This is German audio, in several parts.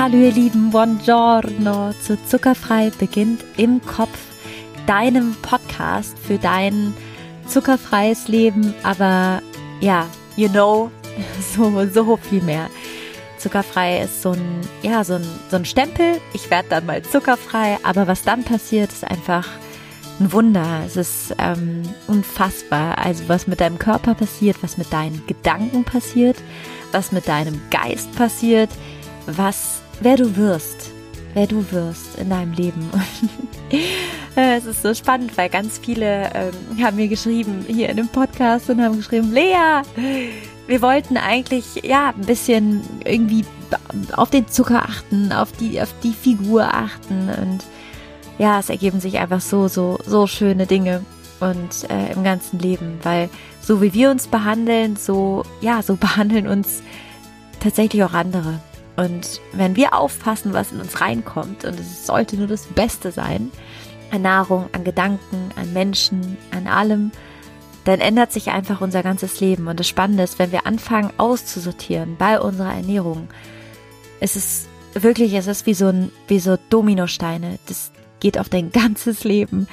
Hallo ihr Lieben, buongiorno zu Zuckerfrei beginnt im Kopf, deinem Podcast für dein zuckerfreies Leben, aber ja, you know, so, so viel mehr. Zuckerfrei ist so ein, ja, so ein, so ein Stempel. Ich werde dann mal zuckerfrei, aber was dann passiert, ist einfach ein Wunder. Es ist ähm, unfassbar. Also was mit deinem Körper passiert, was mit deinen Gedanken passiert, was mit deinem Geist passiert, was, wer du wirst, wer du wirst in deinem Leben. es ist so spannend, weil ganz viele ähm, haben mir geschrieben hier in dem Podcast und haben geschrieben, Lea, wir wollten eigentlich ja ein bisschen irgendwie auf den Zucker achten, auf die auf die Figur achten und ja, es ergeben sich einfach so so so schöne Dinge und äh, im ganzen Leben, weil so wie wir uns behandeln, so ja, so behandeln uns tatsächlich auch andere. Und wenn wir aufpassen, was in uns reinkommt, und es sollte nur das Beste sein, an Nahrung, an Gedanken, an Menschen, an allem, dann ändert sich einfach unser ganzes Leben. Und das Spannende ist, wenn wir anfangen auszusortieren bei unserer Ernährung, es ist wirklich, es ist wie so ein, wie so Dominosteine. Das geht auf dein ganzes Leben.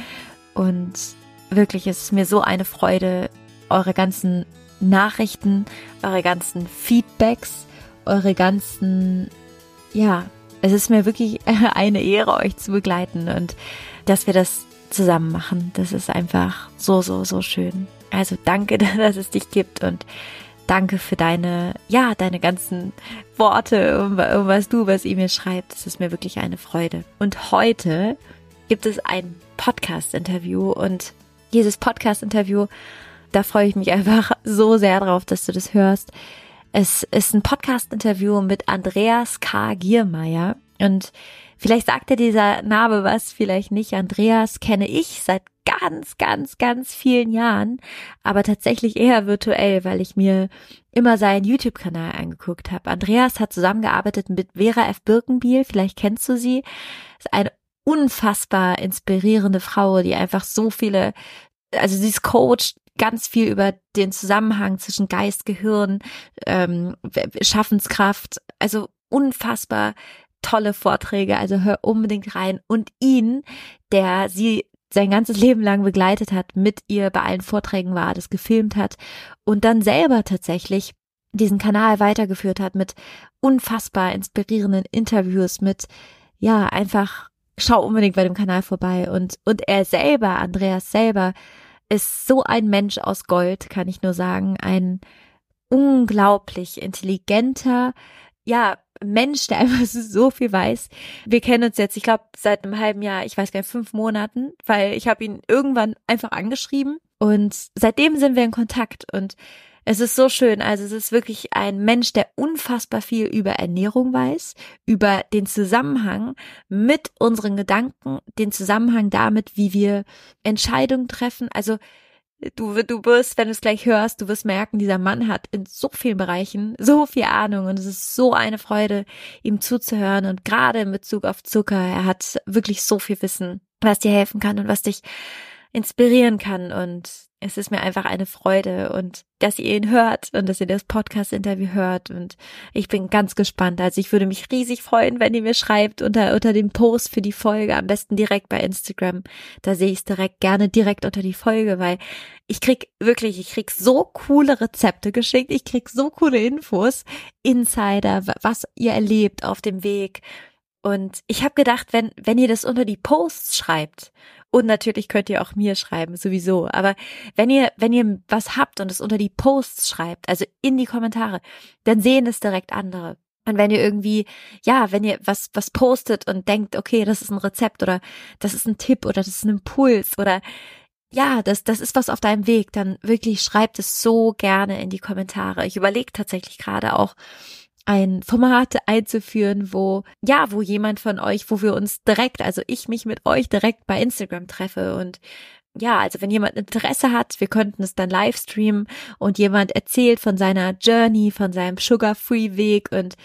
Und wirklich, es ist mir so eine Freude, eure ganzen Nachrichten, eure ganzen Feedbacks, eure ganzen, ja, es ist mir wirklich eine Ehre, euch zu begleiten und dass wir das zusammen machen. Das ist einfach so, so, so schön. Also danke, dass es dich gibt und danke für deine, ja, deine ganzen Worte, um was du, was ihr mir schreibt. Das ist mir wirklich eine Freude. Und heute gibt es ein Podcast-Interview und dieses Podcast-Interview, da freue ich mich einfach so sehr drauf, dass du das hörst. Es ist ein Podcast-Interview mit Andreas K. Giermeier und Vielleicht sagt dir dieser Name was, vielleicht nicht. Andreas kenne ich seit ganz, ganz, ganz vielen Jahren, aber tatsächlich eher virtuell, weil ich mir immer seinen YouTube-Kanal angeguckt habe. Andreas hat zusammengearbeitet mit Vera F. Birkenbiel, vielleicht kennst du sie. Ist eine unfassbar inspirierende Frau, die einfach so viele, also sie ist Coach, ganz viel über den Zusammenhang zwischen Geist, Gehirn, ähm, Schaffenskraft, also unfassbar tolle Vorträge, also hör unbedingt rein. Und ihn, der sie sein ganzes Leben lang begleitet hat, mit ihr bei allen Vorträgen war, das gefilmt hat und dann selber tatsächlich diesen Kanal weitergeführt hat mit unfassbar inspirierenden Interviews, mit, ja, einfach, schau unbedingt bei dem Kanal vorbei und, und er selber, Andreas selber, ist so ein Mensch aus Gold, kann ich nur sagen, ein unglaublich intelligenter, ja, Mensch, der einfach so viel weiß. Wir kennen uns jetzt, ich glaube, seit einem halben Jahr, ich weiß gar nicht, fünf Monaten, weil ich habe ihn irgendwann einfach angeschrieben. Und seitdem sind wir in Kontakt. Und es ist so schön. Also es ist wirklich ein Mensch, der unfassbar viel über Ernährung weiß, über den Zusammenhang mit unseren Gedanken, den Zusammenhang damit, wie wir Entscheidungen treffen. Also Du, du wirst, wenn du es gleich hörst, du wirst merken, dieser Mann hat in so vielen Bereichen so viel Ahnung und es ist so eine Freude, ihm zuzuhören und gerade in Bezug auf Zucker, er hat wirklich so viel Wissen, was dir helfen kann und was dich inspirieren kann und es ist mir einfach eine Freude und dass ihr ihn hört und dass ihr das Podcast-Interview hört und ich bin ganz gespannt. Also ich würde mich riesig freuen, wenn ihr mir schreibt unter, unter dem Post für die Folge, am besten direkt bei Instagram. Da sehe ich es direkt gerne direkt unter die Folge, weil ich krieg wirklich, ich krieg so coole Rezepte geschickt, ich krieg so coole Infos, Insider, was ihr erlebt auf dem Weg. Und ich habe gedacht, wenn, wenn ihr das unter die Posts schreibt und natürlich könnt ihr auch mir schreiben, sowieso. Aber wenn ihr, wenn ihr was habt und es unter die Posts schreibt, also in die Kommentare, dann sehen es direkt andere. Und wenn ihr irgendwie, ja, wenn ihr was, was postet und denkt, okay, das ist ein Rezept oder das ist ein Tipp oder das ist ein Impuls oder ja, das, das ist was auf deinem Weg, dann wirklich schreibt es so gerne in die Kommentare. Ich überlege tatsächlich gerade auch, ein Format einzuführen, wo, ja, wo jemand von euch, wo wir uns direkt, also ich mich mit euch direkt bei Instagram treffe und ja, also wenn jemand Interesse hat, wir könnten es dann live streamen und jemand erzählt von seiner Journey, von seinem Sugar-Free-Weg und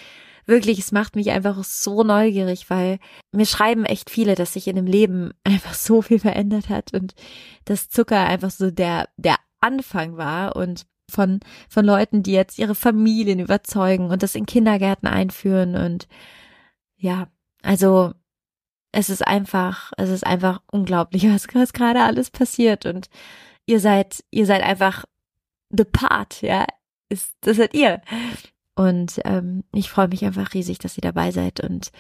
wirklich, es macht mich einfach so neugierig, weil mir schreiben echt viele, dass sich in dem Leben einfach so viel verändert hat und dass Zucker einfach so der, der Anfang war und von, von Leuten, die jetzt ihre Familien überzeugen und das in Kindergärten einführen und ja, also es ist einfach, es ist einfach unglaublich, was, was gerade alles passiert und ihr seid, ihr seid einfach the part, ja, ist, das seid ihr. Und ähm, ich freue mich einfach riesig, dass ihr dabei seid und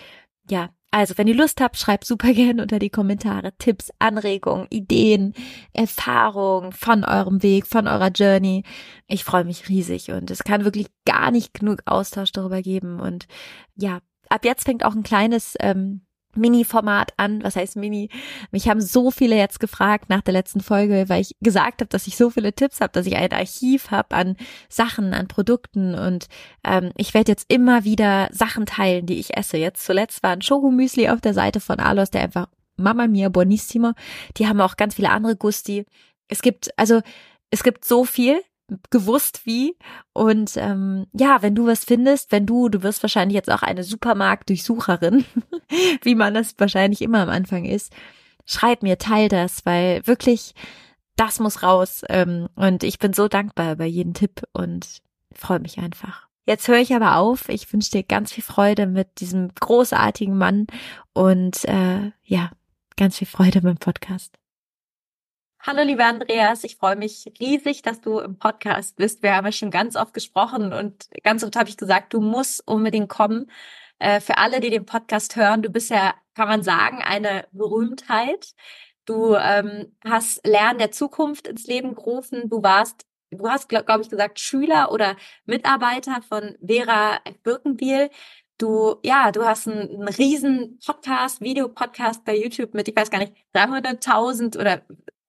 ja, also, wenn ihr Lust habt, schreibt super gerne unter die Kommentare Tipps, Anregungen, Ideen, Erfahrungen von eurem Weg, von eurer Journey. Ich freue mich riesig und es kann wirklich gar nicht genug Austausch darüber geben. Und ja, ab jetzt fängt auch ein kleines ähm, Mini-Format an. Was heißt Mini? Mich haben so viele jetzt gefragt nach der letzten Folge, weil ich gesagt habe, dass ich so viele Tipps habe, dass ich ein Archiv habe an Sachen, an Produkten und ähm, ich werde jetzt immer wieder Sachen teilen, die ich esse. Jetzt zuletzt war ein Schokomüsli auf der Seite von Alos, der einfach Mama mia buonissimo. Die haben auch ganz viele andere Gusti. Es gibt also es gibt so viel gewusst wie. Und ähm, ja, wenn du was findest, wenn du, du wirst wahrscheinlich jetzt auch eine Supermarktdurchsucherin, wie man das wahrscheinlich immer am Anfang ist, schreib mir, teil das, weil wirklich, das muss raus. Ähm, und ich bin so dankbar über jeden Tipp und freue mich einfach. Jetzt höre ich aber auf. Ich wünsche dir ganz viel Freude mit diesem großartigen Mann und äh, ja, ganz viel Freude beim Podcast. Hallo, lieber Andreas. Ich freue mich riesig, dass du im Podcast bist. Wir haben ja schon ganz oft gesprochen und ganz oft habe ich gesagt, du musst unbedingt kommen. Äh, für alle, die den Podcast hören, du bist ja, kann man sagen, eine Berühmtheit. Du ähm, hast Lernen der Zukunft ins Leben gerufen. Du warst, du hast, glaube glaub ich, gesagt, Schüler oder Mitarbeiter von Vera Birkenbiel. Du, ja, du hast einen, einen riesen Podcast, Videopodcast bei YouTube mit, ich weiß gar nicht, 300.000 oder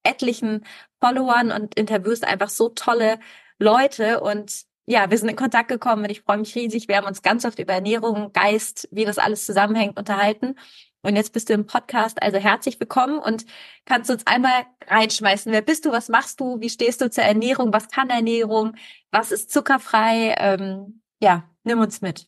etlichen Followern und interviewst einfach so tolle Leute und ja, wir sind in Kontakt gekommen und ich freue mich riesig. Wir haben uns ganz oft über Ernährung, Geist, wie das alles zusammenhängt, unterhalten. Und jetzt bist du im Podcast, also herzlich willkommen und kannst uns einmal reinschmeißen. Wer bist du? Was machst du? Wie stehst du zur Ernährung? Was kann Ernährung? Was ist zuckerfrei? Ähm, ja, nimm uns mit.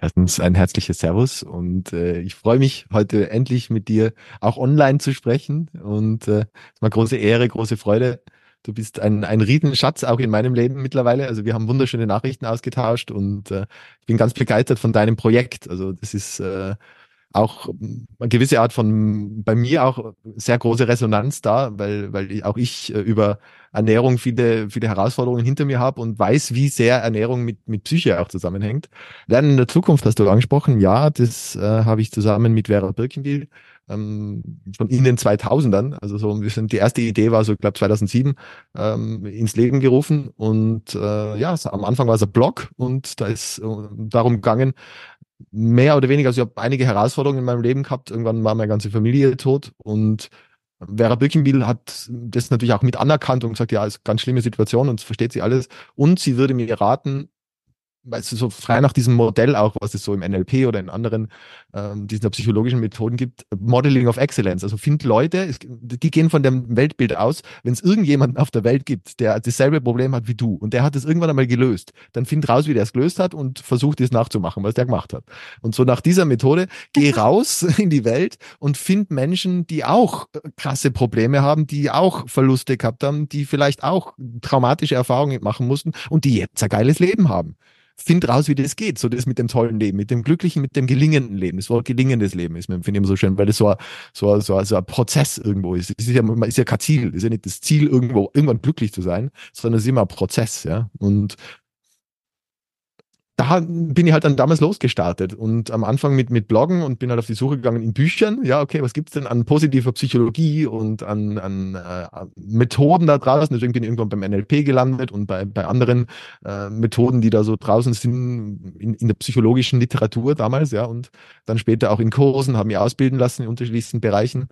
Erstens ein herzliches Servus und äh, ich freue mich, heute endlich mit dir auch online zu sprechen und äh, ist mal große Ehre, große Freude. Du bist ein, ein Riesenschatz auch in meinem Leben mittlerweile. Also wir haben wunderschöne Nachrichten ausgetauscht und äh, ich bin ganz begeistert von deinem Projekt. Also das ist äh, auch eine gewisse Art von bei mir auch sehr große Resonanz da, weil weil auch ich äh, über Ernährung viele viele Herausforderungen hinter mir habe und weiß, wie sehr Ernährung mit mit Psyche auch zusammenhängt. Lernen in der Zukunft hast du angesprochen, ja, das äh, habe ich zusammen mit Vera Birkenbiel ähm, schon in den 2000ern, also so wir sind die erste Idee war so ich glaube 2007 ähm, ins Leben gerufen und äh, ja, am Anfang war es ein Blog und da ist äh, darum gegangen, mehr oder weniger, also ich habe einige Herausforderungen in meinem Leben gehabt. Irgendwann war meine ganze Familie tot und Vera Birkenbiel hat das natürlich auch mit anerkannt und gesagt, ja, ist eine ganz schlimme Situation und versteht sie alles. Und sie würde mir raten, weißt du, so frei nach diesem Modell auch, was es so im NLP oder in anderen ähm, diesen psychologischen Methoden gibt, Modeling of Excellence. Also find Leute, es, die gehen von dem Weltbild aus, wenn es irgendjemanden auf der Welt gibt, der dasselbe Problem hat wie du und der hat es irgendwann einmal gelöst, dann find raus, wie der es gelöst hat und versuch das nachzumachen, was der gemacht hat. Und so nach dieser Methode, geh raus in die Welt und find Menschen, die auch krasse Probleme haben, die auch Verluste gehabt haben, die vielleicht auch traumatische Erfahrungen machen mussten und die jetzt ein geiles Leben haben find raus, wie das geht. So das mit dem tollen Leben, mit dem glücklichen, mit dem gelingenden Leben. Das Wort gelingendes Leben ist mir, finde ich immer so schön, weil das so ein, so ein, so ein, so ein Prozess irgendwo ist. Es ist ja, man ist ja kein Ziel. Es ist ja nicht das Ziel, irgendwo, irgendwann glücklich zu sein, sondern es ist immer ein Prozess, ja. Und da bin ich halt dann damals losgestartet und am Anfang mit, mit Bloggen und bin halt auf die Suche gegangen in Büchern. Ja, okay, was gibt's denn an positiver Psychologie und an, an äh, Methoden da draußen? Deswegen bin ich irgendwann beim NLP gelandet und bei, bei anderen äh, Methoden, die da so draußen sind in, in der psychologischen Literatur damals, ja, und dann später auch in Kursen, habe mich ausbilden lassen in unterschiedlichsten Bereichen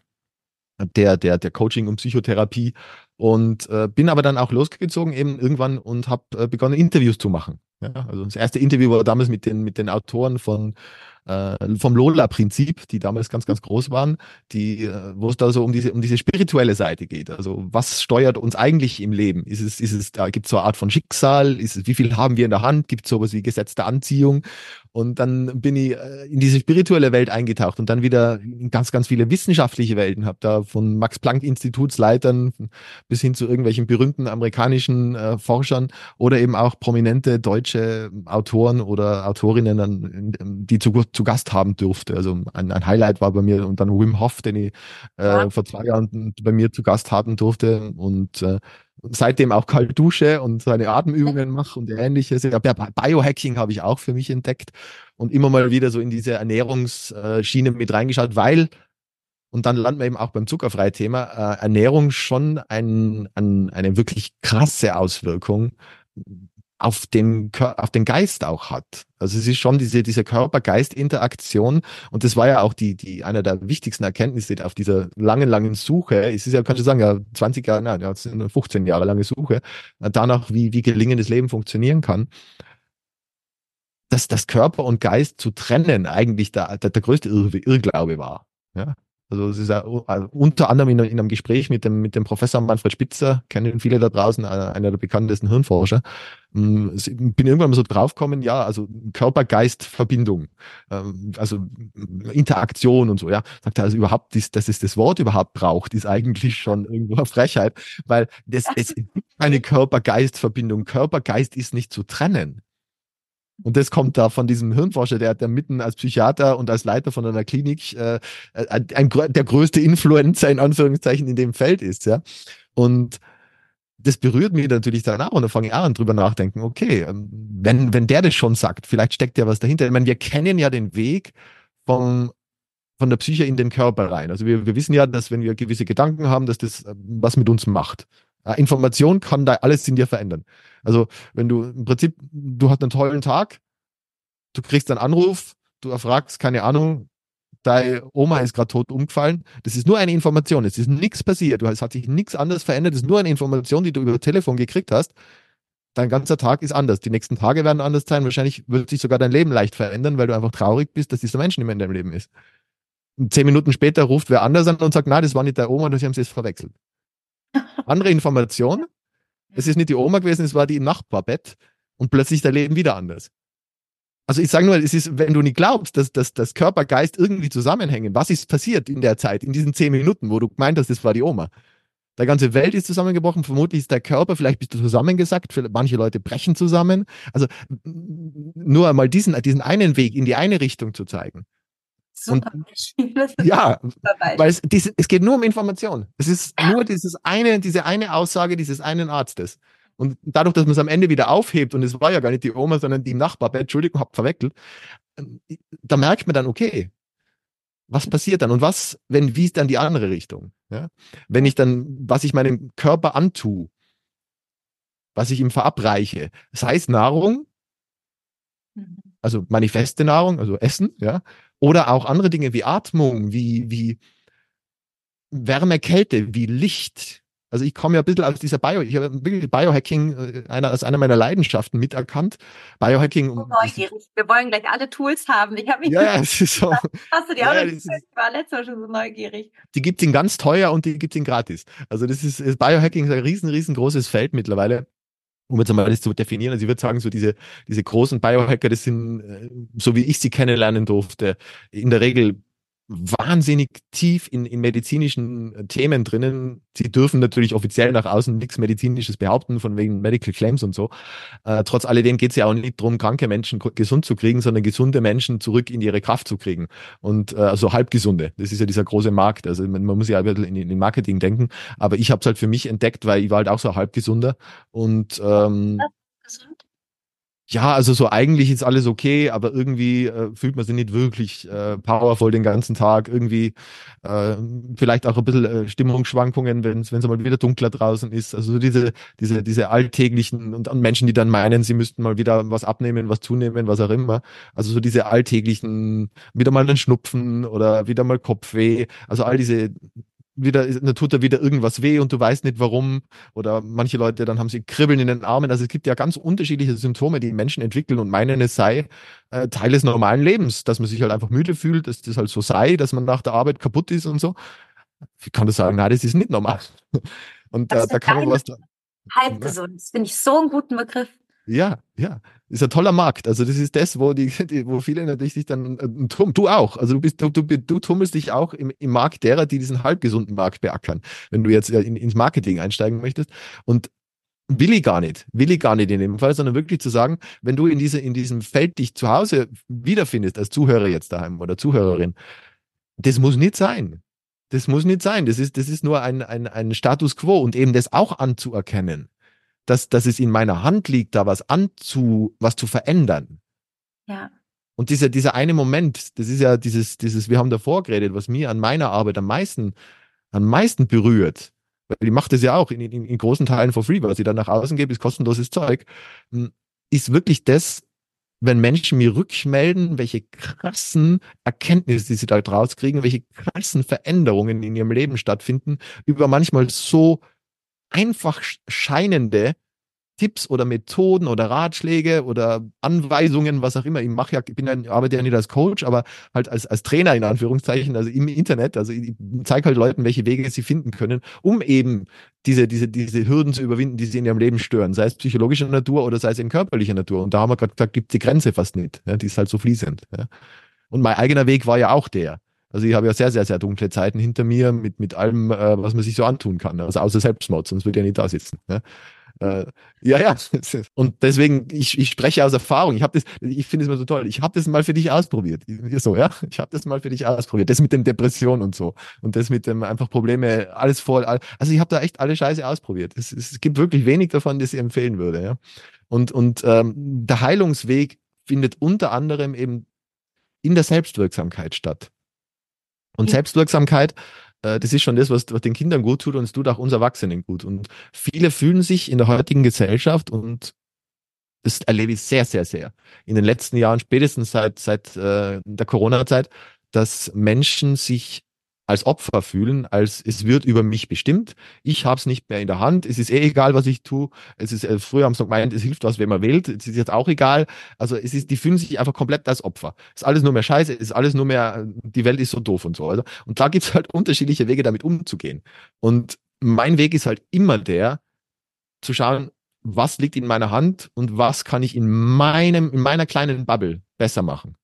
der, der, der Coaching und Psychotherapie und äh, bin aber dann auch losgezogen eben irgendwann und habe äh, begonnen, Interviews zu machen. Ja, also das erste Interview war damals mit den, mit den Autoren von äh, vom Lola-Prinzip, die damals ganz, ganz groß waren, die, äh, wo es da so um diese, um diese spirituelle Seite geht. Also was steuert uns eigentlich im Leben? Ist es, ist es, da gibt es so eine Art von Schicksal? Ist es, wie viel haben wir in der Hand? Gibt es sowas wie gesetzte Anziehung? Und dann bin ich äh, in diese spirituelle Welt eingetaucht und dann wieder in ganz, ganz viele wissenschaftliche Welten. Habe da von Max Planck Institutsleitern bis hin zu irgendwelchen berühmten amerikanischen äh, Forschern oder eben auch prominente deutsche Autoren oder Autorinnen, die zu, zu Gast haben durfte. Also ein, ein Highlight war bei mir und dann Wim Hof, den ich äh, ja. vor zwei Jahren bei mir zu Gast haben durfte und äh, seitdem auch kalt dusche und seine Atemübungen mache und ähnliches. Ja, Biohacking habe ich auch für mich entdeckt und immer mal wieder so in diese Ernährungsschiene mit reingeschaut, weil und dann landen wir eben auch beim Zuckerfrei-Thema, äh, Ernährung schon ein, ein, eine wirklich krasse Auswirkung auf den, auf den Geist auch hat. Also es ist schon diese, diese Körper-Geist-Interaktion und das war ja auch die, die, einer der wichtigsten Erkenntnisse auf dieser langen, langen Suche. Es ist ja, kannst du sagen, ja, 20 Jahre, nein, ja, 15 Jahre lange Suche, äh, danach, wie, wie gelingendes Leben funktionieren kann. Dass das Körper und Geist zu trennen eigentlich der, der, der größte Irrglaube war. Ja, also es ist also unter anderem in, in, einem Gespräch mit dem, mit dem Professor Manfred Spitzer, kennen viele da draußen, äh, einer der bekanntesten Hirnforscher, ähm, bin irgendwann mal so draufgekommen, ja, also Körper-Geist-Verbindung, ähm, also Interaktion und so, ja. Sagt er, also überhaupt, dass es das Wort überhaupt braucht, ist eigentlich schon irgendwo eine Frechheit, weil das, es gibt eine Körper-Geist-Verbindung. Körper-Geist ist nicht zu trennen. Und das kommt da von diesem Hirnforscher, der, der mitten als Psychiater und als Leiter von einer Klinik äh, ein, der größte Influencer in Anführungszeichen in dem Feld ist, ja. Und das berührt mich natürlich danach und dann fange ich auch an drüber nachdenken, okay, ähm, wenn, wenn der das schon sagt, vielleicht steckt ja was dahinter. Ich meine, wir kennen ja den Weg vom, von der Psyche in den Körper rein. Also wir, wir wissen ja, dass wenn wir gewisse Gedanken haben, dass das äh, was mit uns macht. Information kann da alles in dir verändern. Also wenn du im Prinzip, du hast einen tollen Tag, du kriegst einen Anruf, du erfragst, keine Ahnung, deine Oma ist gerade tot umgefallen. Das ist nur eine Information. Es ist nichts passiert. es hat sich nichts anderes verändert. Es ist nur eine Information, die du über Telefon gekriegt hast. Dein ganzer Tag ist anders. Die nächsten Tage werden anders sein. Wahrscheinlich wird sich sogar dein Leben leicht verändern, weil du einfach traurig bist, dass dieser Mensch nicht mehr in deinem Leben ist. Und zehn Minuten später ruft wer anders an und sagt, nein, das war nicht deine Oma, sie haben sie jetzt verwechselt. Andere Information. Es ist nicht die Oma gewesen, es war die im Nachbarbett und plötzlich ist dein Leben wieder anders. Also ich sage nur, es ist, wenn du nicht glaubst, dass, dass, dass Körper, Geist irgendwie zusammenhängen, was ist passiert in der Zeit, in diesen zehn Minuten, wo du gemeint hast, das war die Oma? Der ganze Welt ist zusammengebrochen, vermutlich ist der Körper, vielleicht bist du zusammengesackt, manche Leute brechen zusammen. Also nur einmal diesen, diesen einen Weg in die eine Richtung zu zeigen. Super. Und, ja, weil es, diese, es geht nur um Information. Es ist nur dieses eine, diese eine Aussage dieses einen Arztes. Und dadurch, dass man es am Ende wieder aufhebt, und es war ja gar nicht die Oma, sondern die Nachbarbett, Entschuldigung, hab verweckelt, ähm, da merkt man dann, okay, was passiert dann? Und was, wenn, wie ist dann die andere Richtung? Ja? Wenn ich dann, was ich meinem Körper antue, was ich ihm verabreiche, sei es Nahrung, mhm. also manifeste Nahrung, also Essen, ja, oder auch andere Dinge wie Atmung, wie, wie Wärme, Kälte, wie Licht. Also ich komme ja ein bisschen aus dieser Bio, ich habe wirklich Biohacking äh, einer, als einer meiner Leidenschaften miterkannt. Biohacking. So neugierig. Wir wollen gleich alle Tools haben. Ich habe mich. Ja, ja, es ist so. Hast du die auch ja, Ich war letztes Mal schon so neugierig. Die gibt es in ganz teuer und die gibt es in gratis. Also das ist, Biohacking ist ein riesen, riesengroßes Feld mittlerweile um jetzt einmal das zu definieren, also ich würde sagen, so diese, diese großen Biohacker, das sind, äh, so wie ich sie kennenlernen durfte, in der Regel wahnsinnig tief in, in medizinischen äh, Themen drinnen. Sie dürfen natürlich offiziell nach außen nichts Medizinisches behaupten, von wegen Medical Claims und so. Äh, trotz alledem geht es ja auch nicht darum, kranke Menschen gesund zu kriegen, sondern gesunde Menschen zurück in ihre Kraft zu kriegen. Und äh, also halbgesunde. Das ist ja dieser große Markt. Also man, man muss ja ein bisschen in, in Marketing denken. Aber ich habe es halt für mich entdeckt, weil ich war halt auch so halbgesunder. Und ähm? Ja, also so eigentlich ist alles okay, aber irgendwie äh, fühlt man sich nicht wirklich äh, powerful den ganzen Tag. Irgendwie äh, vielleicht auch ein bisschen äh, Stimmungsschwankungen, wenn es mal wieder dunkler draußen ist. Also so diese, diese, diese alltäglichen und, und Menschen, die dann meinen, sie müssten mal wieder was abnehmen, was zunehmen, was auch immer. Also so diese alltäglichen, wieder mal einen Schnupfen oder wieder mal Kopfweh. Also all diese wieder, dann tut da wieder irgendwas weh und du weißt nicht warum. Oder manche Leute, dann haben sie Kribbeln in den Armen. Also es gibt ja ganz unterschiedliche Symptome, die Menschen entwickeln und meinen, es sei äh, Teil des normalen Lebens, dass man sich halt einfach müde fühlt, dass das halt so sei, dass man nach der Arbeit kaputt ist und so. Ich kann das sagen, nein, das ist nicht normal. Und äh, da kann man was. Halb gesund. Das finde ich so einen guten Begriff. Ja, ja, ist ein toller Markt. Also das ist das, wo die, die wo viele natürlich sich dann äh, du auch. Also du bist du, du, du tummelst dich auch im, im Markt derer, die diesen halbgesunden Markt beackern. Wenn du jetzt in, ins Marketing einsteigen möchtest und will ich gar nicht, will ich gar nicht in dem Fall, sondern wirklich zu sagen, wenn du in diese, in diesem Feld dich zu Hause wiederfindest, als Zuhörer jetzt daheim oder Zuhörerin, das muss nicht sein. Das muss nicht sein. Das ist, das ist nur ein, ein, ein Status quo und eben das auch anzuerkennen, dass, dass es in meiner Hand liegt, da was anzu, was zu verändern. Ja. Und dieser, dieser eine Moment, das ist ja dieses, dieses, wir haben davor geredet, was mir an meiner Arbeit am meisten, am meisten berührt, weil die macht das ja auch in, in, in großen Teilen for free, was sie dann nach außen gibt, ist kostenloses Zeug, hm, ist wirklich das, wenn Menschen mir rückmelden, welche krassen Erkenntnisse die sie da draus kriegen, welche krassen Veränderungen in ihrem Leben stattfinden, über manchmal so einfach scheinende Tipps oder Methoden oder Ratschläge oder Anweisungen, was auch immer. Ich mache ja, ich bin ja, arbeite ja nicht als Coach, aber halt als, als Trainer in Anführungszeichen, also im Internet. Also ich zeige halt Leuten, welche Wege sie finden können, um eben diese, diese, diese Hürden zu überwinden, die sie in ihrem Leben stören, sei es psychologischer Natur oder sei es in körperlicher Natur. Und da haben wir gerade gesagt, gibt die Grenze fast nicht. Ja, die ist halt so fließend. Ja. Und mein eigener Weg war ja auch der. Also ich habe ja sehr, sehr, sehr dunkle Zeiten hinter mir mit, mit allem, äh, was man sich so antun kann. Also außer Selbstmord, sonst würde ich ja nicht da sitzen. Ja. Äh, ja, ja. Und deswegen, ich, ich spreche aus Erfahrung. Ich habe das, ich finde es immer so toll. Ich habe das mal für dich ausprobiert. So, ja. Ich habe das mal für dich ausprobiert. Das mit den Depressionen und so. Und das mit dem einfach Probleme, alles voll. Also ich habe da echt alle Scheiße ausprobiert. Es, es gibt wirklich wenig davon, das ich empfehlen würde, ja. Und, und ähm, der Heilungsweg findet unter anderem eben in der Selbstwirksamkeit statt. Und Selbstwirksamkeit äh, das ist schon das, was, was den Kindern gut tut und es tut auch uns Erwachsenen gut. Und viele fühlen sich in der heutigen Gesellschaft und das erlebe ich sehr, sehr, sehr. In den letzten Jahren, spätestens seit, seit äh, der Corona-Zeit, dass Menschen sich als Opfer fühlen, als es wird über mich bestimmt. Ich habe es nicht mehr in der Hand. Es ist eh egal, was ich tue. Es ist äh, früher haben sie gemeint, es hilft was, wenn man wählt. Es ist jetzt auch egal. Also es ist, die fühlen sich einfach komplett als Opfer. Es ist alles nur mehr Scheiße. Es ist alles nur mehr. Die Welt ist so doof und so. Also, und da gibt's halt unterschiedliche Wege, damit umzugehen. Und mein Weg ist halt immer der, zu schauen, was liegt in meiner Hand und was kann ich in meinem, in meiner kleinen Bubble besser machen.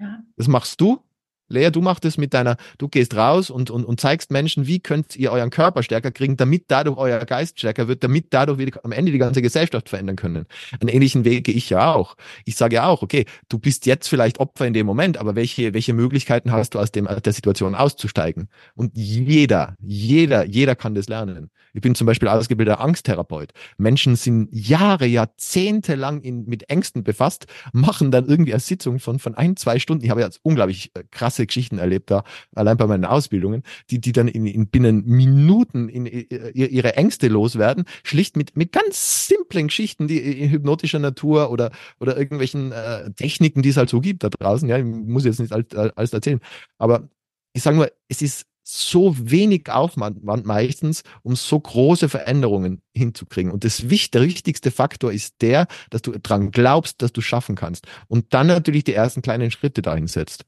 Ja. Das machst du Lea, du machst es mit deiner, du gehst raus und, und, und zeigst Menschen, wie könnt ihr euren Körper stärker kriegen, damit dadurch euer Geist stärker wird, damit dadurch wir am Ende die ganze Gesellschaft verändern können. Einen ähnlichen Weg gehe ich ja auch. Ich sage ja auch, okay, du bist jetzt vielleicht Opfer in dem Moment, aber welche, welche Möglichkeiten hast du aus dem, aus der Situation auszusteigen? Und jeder, jeder, jeder kann das lernen. Ich bin zum Beispiel ausgebildeter Angsttherapeut. Menschen sind Jahre, Jahrzehnte lang in, mit Ängsten befasst, machen dann irgendwie eine Sitzung von, von ein, zwei Stunden. Ich habe jetzt unglaublich äh, krass krasse Geschichten erlebt da, allein bei meinen Ausbildungen, die, die dann in, in binnen Minuten in, in, ihre Ängste loswerden, schlicht mit, mit ganz simplen Geschichten, die in hypnotischer Natur oder, oder irgendwelchen äh, Techniken, die es halt so gibt da draußen. Ja, ich muss jetzt nicht alles, alles erzählen. Aber ich sage nur, es ist so wenig Aufwand meistens, um so große Veränderungen hinzukriegen. Und das der wichtigste Faktor ist der, dass du dran glaubst, dass du schaffen kannst. Und dann natürlich die ersten kleinen Schritte dahin setzt.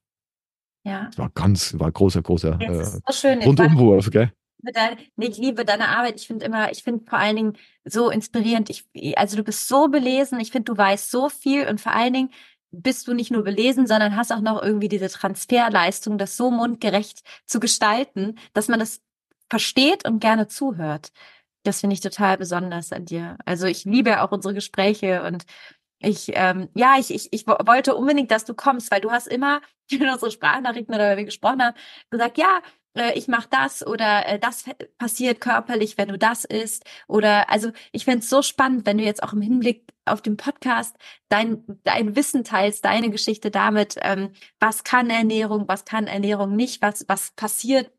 Ja. Das war ganz, war großer, großer äh, so schön. Rundumwurf, gell? ich liebe deine Arbeit. Ich finde immer, ich finde vor allen Dingen so inspirierend. Ich, also du bist so belesen. Ich finde, du weißt so viel und vor allen Dingen bist du nicht nur belesen, sondern hast auch noch irgendwie diese Transferleistung, das so mundgerecht zu gestalten, dass man das versteht und gerne zuhört. Das finde ich total besonders an dir. Also ich liebe auch unsere Gespräche und ich, ähm, ja, ich, ich, ich wollte unbedingt, dass du kommst, weil du hast immer in unsere Sprachnachrichten oder wenn wir gesprochen haben, gesagt, ja, äh, ich mache das oder äh, das passiert körperlich, wenn du das isst. Oder also ich fände so spannend, wenn du jetzt auch im Hinblick auf den Podcast dein, dein Wissen teilst, deine Geschichte damit, ähm, was kann Ernährung, was kann Ernährung nicht, was, was passiert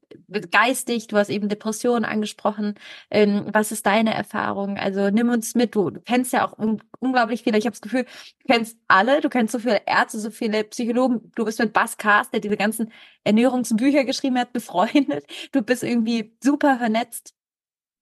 geistig, du hast eben Depressionen angesprochen. Ähm, was ist deine Erfahrung? Also nimm uns mit. Du, du kennst ja auch un unglaublich viele. Ich habe das Gefühl, du kennst alle. Du kennst so viele Ärzte, so viele Psychologen. Du bist mit Bas Cast, der diese ganzen Ernährungsbücher geschrieben hat, befreundet. Du bist irgendwie super vernetzt.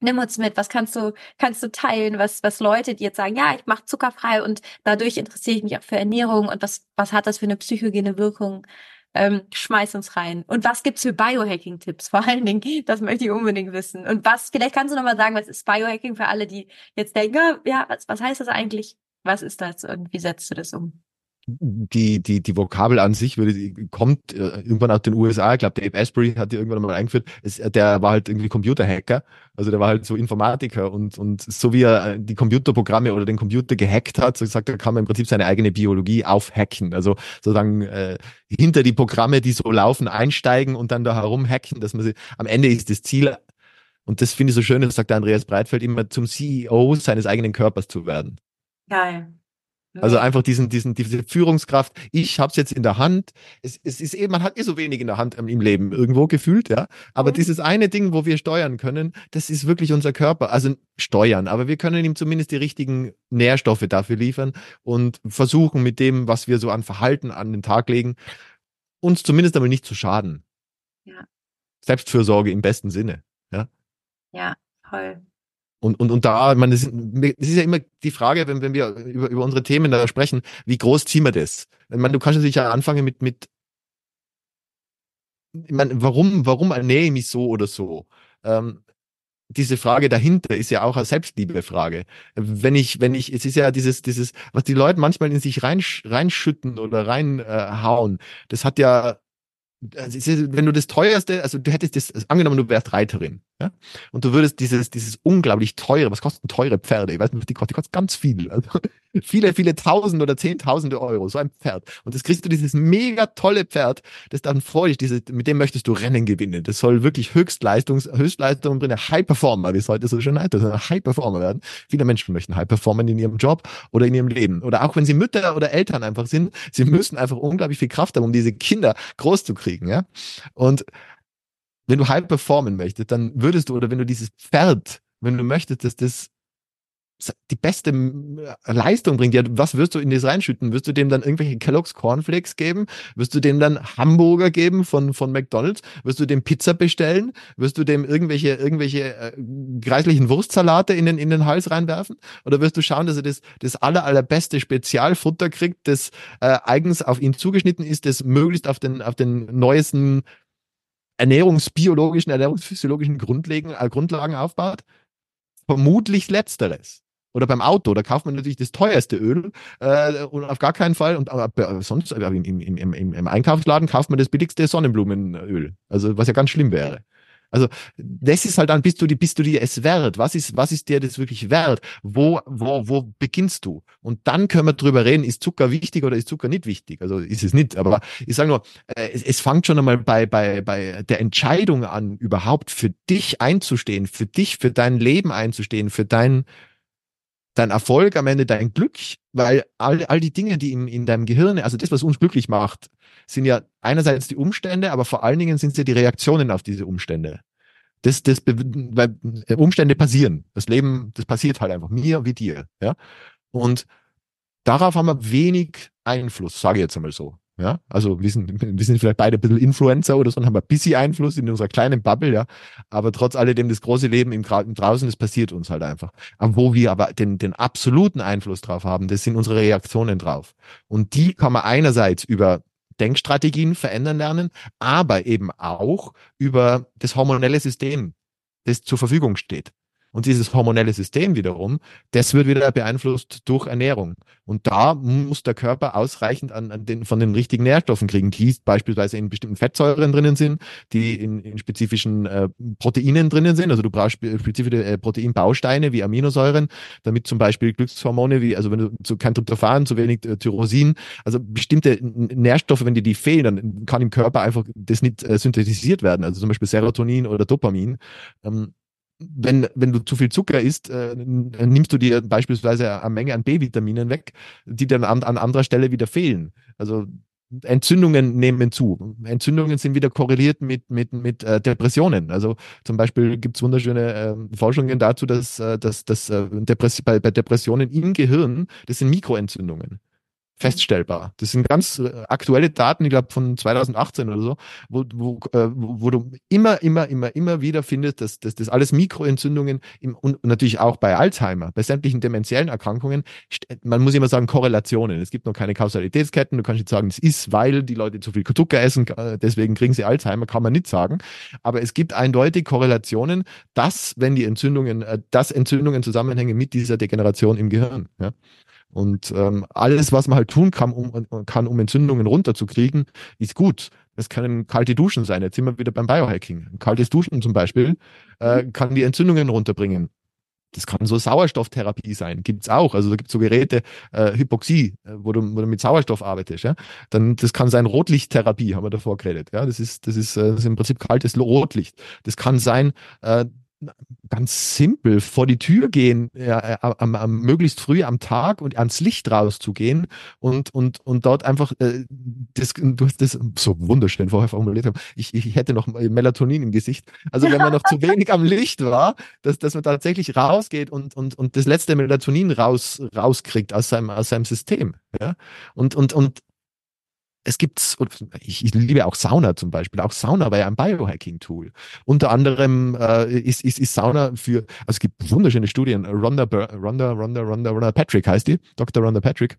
Nimm uns mit, was kannst du, kannst du teilen, was, was Leute, die jetzt sagen, ja, ich mache zuckerfrei und dadurch interessiere ich mich auch für Ernährung und was, was hat das für eine psychogene Wirkung? ähm, schmeiß uns rein. Und was gibt's für Biohacking-Tipps? Vor allen Dingen, das möchte ich unbedingt wissen. Und was, vielleicht kannst du noch mal sagen, was ist Biohacking für alle, die jetzt denken, ja, was, was heißt das eigentlich? Was ist das und wie setzt du das um? Die, die, die Vokabel an sich würde, kommt äh, irgendwann aus den USA. Ich glaube, Dave Asprey hat die irgendwann mal eingeführt. Es, der war halt irgendwie Computerhacker. Also der war halt so Informatiker und, und so wie er die Computerprogramme oder den Computer gehackt hat, so gesagt, da kann man im Prinzip seine eigene Biologie aufhacken. Also sozusagen äh, hinter die Programme, die so laufen, einsteigen und dann da herumhacken, dass man sie, am Ende ist das Ziel, und das finde ich so schön, das sagt der Andreas Breitfeld immer, zum CEO seines eigenen Körpers zu werden. Geil. Also einfach diesen, diesen, diese Führungskraft. Ich habe es jetzt in der Hand. Es, es ist eben, man hat eh so wenig in der Hand im Leben irgendwo gefühlt, ja. Aber mhm. dieses eine Ding, wo wir steuern können, das ist wirklich unser Körper. Also steuern, aber wir können ihm zumindest die richtigen Nährstoffe dafür liefern und versuchen mit dem, was wir so an Verhalten an den Tag legen, uns zumindest einmal nicht zu schaden. Ja. Selbstfürsorge im besten Sinne, ja. Ja, voll. Und, und, und da, man, es ist ja immer die Frage, wenn, wenn wir über, über unsere Themen da sprechen, wie groß ziehen wir das? Ich meine, du kannst natürlich ja anfangen mit, mit ich meine, warum, warum ernähre ich mich so oder so? Ähm, diese Frage dahinter ist ja auch eine Selbstliebefrage. Wenn ich, wenn ich, es ist ja dieses, dieses, was die Leute manchmal in sich rein, reinschütten oder reinhauen, äh, das hat ja also wenn du das teuerste, also du hättest das, angenommen, du wärst Reiterin, ja, und du würdest dieses, dieses unglaublich teure, was kosten teure Pferde? Ich weiß nicht, die kosten, die kosten ganz viel, also viele, viele Tausend oder Zehntausende Euro, so ein Pferd. Und das kriegst du dieses mega tolle Pferd, das dann freut dich, diese, mit dem möchtest du Rennen gewinnen. Das soll wirklich Höchstleistungs, Höchstleistung bringen, High Performer, wie es heute so schön heißt, das soll High Performer werden. Viele Menschen möchten High Performer in ihrem Job oder in ihrem Leben. Oder auch wenn sie Mütter oder Eltern einfach sind, sie müssen einfach unglaublich viel Kraft haben, um diese Kinder groß zu kriegen, ja. Und wenn du high performen möchtest, dann würdest du, oder wenn du dieses Pferd, wenn du möchtest, dass das die beste Leistung bringt, ja, was wirst du in das reinschütten? Wirst du dem dann irgendwelche Kellogg's Cornflakes geben? Wirst du dem dann Hamburger geben von, von McDonalds? Wirst du dem Pizza bestellen? Wirst du dem irgendwelche, irgendwelche äh, kreislichen Wurstsalate in den, in den Hals reinwerfen? Oder wirst du schauen, dass er das, das aller, allerbeste Spezialfutter kriegt, das äh, eigens auf ihn zugeschnitten ist, das möglichst auf den, auf den neuesten ernährungsbiologischen, ernährungsphysiologischen Grundlagen, äh, Grundlagen aufbaut? Vermutlich letzteres oder beim Auto, da kauft man natürlich das teuerste Öl äh, und auf gar keinen Fall, und aber sonst im, im, im, im Einkaufsladen kauft man das billigste Sonnenblumenöl, also was ja ganz schlimm wäre. Also das ist halt dann, bist du die, bist du dir es wert? Was ist, was ist dir das wirklich wert? Wo, wo, wo beginnst du? Und dann können wir drüber reden, ist Zucker wichtig oder ist Zucker nicht wichtig? Also ist es nicht, aber ich sage nur, äh, es, es fängt schon einmal bei, bei, bei der Entscheidung an, überhaupt für dich einzustehen, für dich, für dein Leben einzustehen, für dein, dein Erfolg, am Ende dein Glück, weil all, all die Dinge, die in, in deinem Gehirn, also das, was uns glücklich macht, sind ja einerseits die Umstände, aber vor allen Dingen sind es ja die Reaktionen auf diese Umstände. Das, das, weil Umstände passieren. Das Leben, das passiert halt einfach mir wie dir, ja. Und darauf haben wir wenig Einfluss, sage ich jetzt einmal so. Ja, also wir sind, wir sind vielleicht beide ein bisschen Influencer oder so und haben ein bisschen Einfluss in unserer kleinen Bubble, ja. Aber trotz alledem, das große Leben im, im draußen, das passiert uns halt einfach. Aber wo wir aber den, den absoluten Einfluss drauf haben, das sind unsere Reaktionen drauf. Und die kann man einerseits über Denkstrategien verändern lernen, aber eben auch über das hormonelle System, das zur Verfügung steht. Und dieses hormonelle System wiederum, das wird wieder beeinflusst durch Ernährung. Und da muss der Körper ausreichend an, an den, von den richtigen Nährstoffen kriegen, die beispielsweise in bestimmten Fettsäuren drinnen sind, die in, in spezifischen äh, Proteinen drinnen sind. Also du brauchst spezifische äh, Proteinbausteine wie Aminosäuren, damit zum Beispiel Glückshormone wie, also wenn du zu kein Tryptophan, zu wenig äh, Tyrosin, also bestimmte Nährstoffe, wenn dir die fehlen, dann kann im Körper einfach das nicht äh, synthetisiert werden. Also zum Beispiel Serotonin oder Dopamin. Ähm, wenn, wenn du zu viel Zucker isst, äh, nimmst du dir beispielsweise eine Menge an B-Vitaminen weg, die dann an, an anderer Stelle wieder fehlen. Also Entzündungen nehmen zu. Entzündungen sind wieder korreliert mit, mit, mit äh, Depressionen. Also zum Beispiel gibt es wunderschöne äh, Forschungen dazu, dass, äh, dass, dass äh, Depress bei, bei Depressionen im Gehirn, das sind Mikroentzündungen feststellbar. Das sind ganz äh, aktuelle Daten, ich glaube von 2018 oder so, wo, wo, äh, wo, du immer, immer, immer, immer wieder findest, dass, dass das alles Mikroentzündungen im, und natürlich auch bei Alzheimer, bei sämtlichen dementiellen Erkrankungen, man muss immer sagen Korrelationen. Es gibt noch keine Kausalitätsketten. Du kannst nicht sagen, es ist, weil die Leute zu viel Zucker essen, deswegen kriegen sie Alzheimer, kann man nicht sagen. Aber es gibt eindeutig Korrelationen, dass, wenn die Entzündungen, äh, dass Entzündungen zusammenhängen mit dieser Degeneration im Gehirn. Ja? Und ähm, alles, was man halt tun kann, um, kann, um Entzündungen runterzukriegen, ist gut. Es können kalte Duschen sein. Jetzt sind wir wieder beim Biohacking. Ein kaltes Duschen zum Beispiel äh, kann die Entzündungen runterbringen. Das kann so Sauerstofftherapie sein, gibt's auch. Also da gibt's so Geräte, äh, Hypoxie, äh, wo, du, wo du mit Sauerstoff arbeitest. Ja? Dann, das kann sein Rotlichttherapie, haben wir davor geredet. Ja? Das, ist, das, ist, äh, das ist im Prinzip kaltes Rotlicht. Das kann sein, äh, ganz simpel vor die Tür gehen, äh, am, am, möglichst früh am Tag und ans Licht rauszugehen und, und, und dort einfach äh, das, du hast das so wunderschön vorher formuliert. Ich, ich hätte noch Melatonin im Gesicht. Also wenn man noch zu wenig am Licht war, dass, dass man tatsächlich rausgeht und, und, und das letzte Melatonin raus, rauskriegt aus seinem, aus seinem System. Ja? Und, und, und es gibt, ich, ich liebe auch Sauna zum Beispiel. Auch Sauna war ja ein Biohacking-Tool. Unter anderem äh, ist, ist, ist Sauna für, also es gibt wunderschöne Studien. Rhonda, Rhonda, Rhonda, Rhonda, Rhonda Patrick heißt die, Dr. Rhonda Patrick,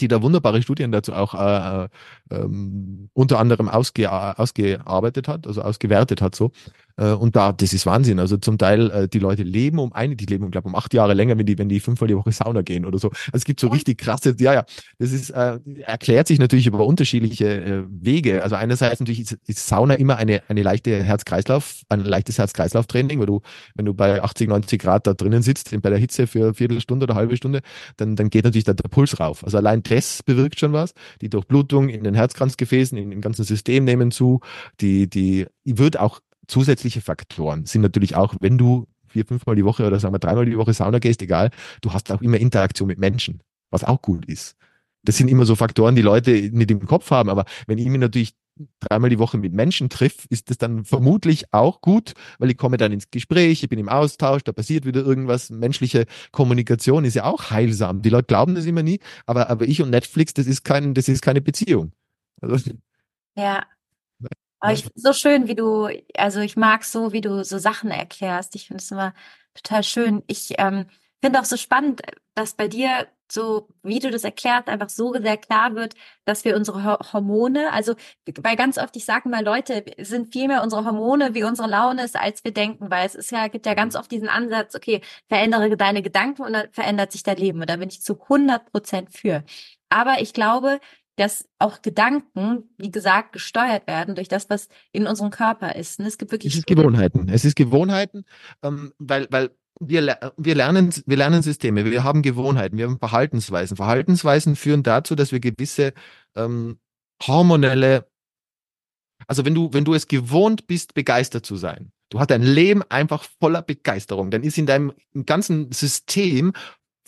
die da wunderbare Studien dazu auch äh, äh, ähm, unter anderem ausge, ausgearbeitet hat, also ausgewertet hat so. Äh, und da, das ist Wahnsinn. Also zum Teil, äh, die Leute leben um eine, die leben, glaube um acht Jahre länger, wenn die, wenn die fünfmal die Woche Sauna gehen oder so. Also es gibt so richtig krasse, ja, ja. Das ist, äh, erklärt sich natürlich über unterschiedliche äh, Wege. Also einerseits natürlich ist, ist Sauna immer eine, eine leichte Herz-Kreislauf, ein leichtes Herz-Kreislauf-Training, weil du, wenn du bei 80, 90 Grad da drinnen sitzt, bei der Hitze für eine Viertelstunde oder eine halbe Stunde, dann, dann geht natürlich der, der Puls rauf. Also allein das bewirkt schon was. Die Durchblutung in den Herzkranzgefäßen, in, im ganzen System nehmen zu. Die, die wird auch zusätzliche Faktoren sind natürlich auch, wenn du vier, fünfmal die Woche oder sagen wir dreimal die Woche Sauna gehst, egal, du hast auch immer Interaktion mit Menschen, was auch gut ist. Das sind immer so Faktoren, die Leute nicht im Kopf haben, aber wenn ich mich natürlich dreimal die Woche mit Menschen triff, ist das dann vermutlich auch gut, weil ich komme dann ins Gespräch, ich bin im Austausch, da passiert wieder irgendwas. Menschliche Kommunikation ist ja auch heilsam. Die Leute glauben das immer nie, aber, aber ich und Netflix, das ist kein, das ist keine Beziehung. Also, ja, aber ich finde so schön, wie du, also ich mag so, wie du so Sachen erklärst. Ich finde es immer total schön. Ich ähm, finde auch so spannend, dass bei dir so, wie du das erklärst, einfach so sehr klar wird, dass wir unsere Hormone, also weil ganz oft, ich sage mal, Leute, sind viel mehr unsere Hormone, wie unsere Laune ist, als wir denken, weil es ist ja, gibt ja ganz oft diesen Ansatz, okay, verändere deine Gedanken und dann verändert sich dein Leben. Und da bin ich zu 100 Prozent für. Aber ich glaube, dass auch Gedanken, wie gesagt, gesteuert werden durch das, was in unserem Körper ist. Und es gibt wirklich. Es ist Gewohnheiten. Es ist Gewohnheiten, ähm, weil, weil wir, wir, lernen, wir lernen Systeme, wir haben Gewohnheiten, wir haben Verhaltensweisen. Verhaltensweisen führen dazu, dass wir gewisse ähm, hormonelle, also wenn du, wenn du es gewohnt bist, begeistert zu sein, du hast dein Leben einfach voller Begeisterung, dann ist in deinem ganzen System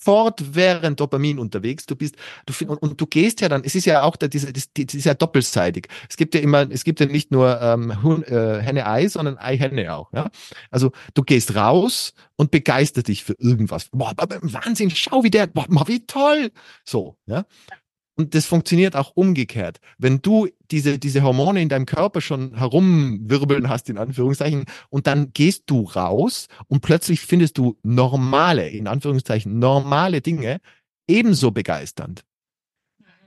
fortwährend Dopamin unterwegs. Du bist, du und, und, du gehst ja dann, es ist ja auch da, diese, das, das ist ja doppelseitig. Es gibt ja immer, es gibt ja nicht nur ähm, äh, Henne-Ei, sondern Ei-Henne auch. Ja? Also du gehst raus und begeisterst dich für irgendwas. Boah, Wahnsinn, schau wie der, boah, wie toll. So, ja. Und das funktioniert auch umgekehrt. Wenn du diese, diese Hormone in deinem Körper schon herumwirbeln hast, in Anführungszeichen, und dann gehst du raus und plötzlich findest du normale, in Anführungszeichen, normale Dinge ebenso begeisternd.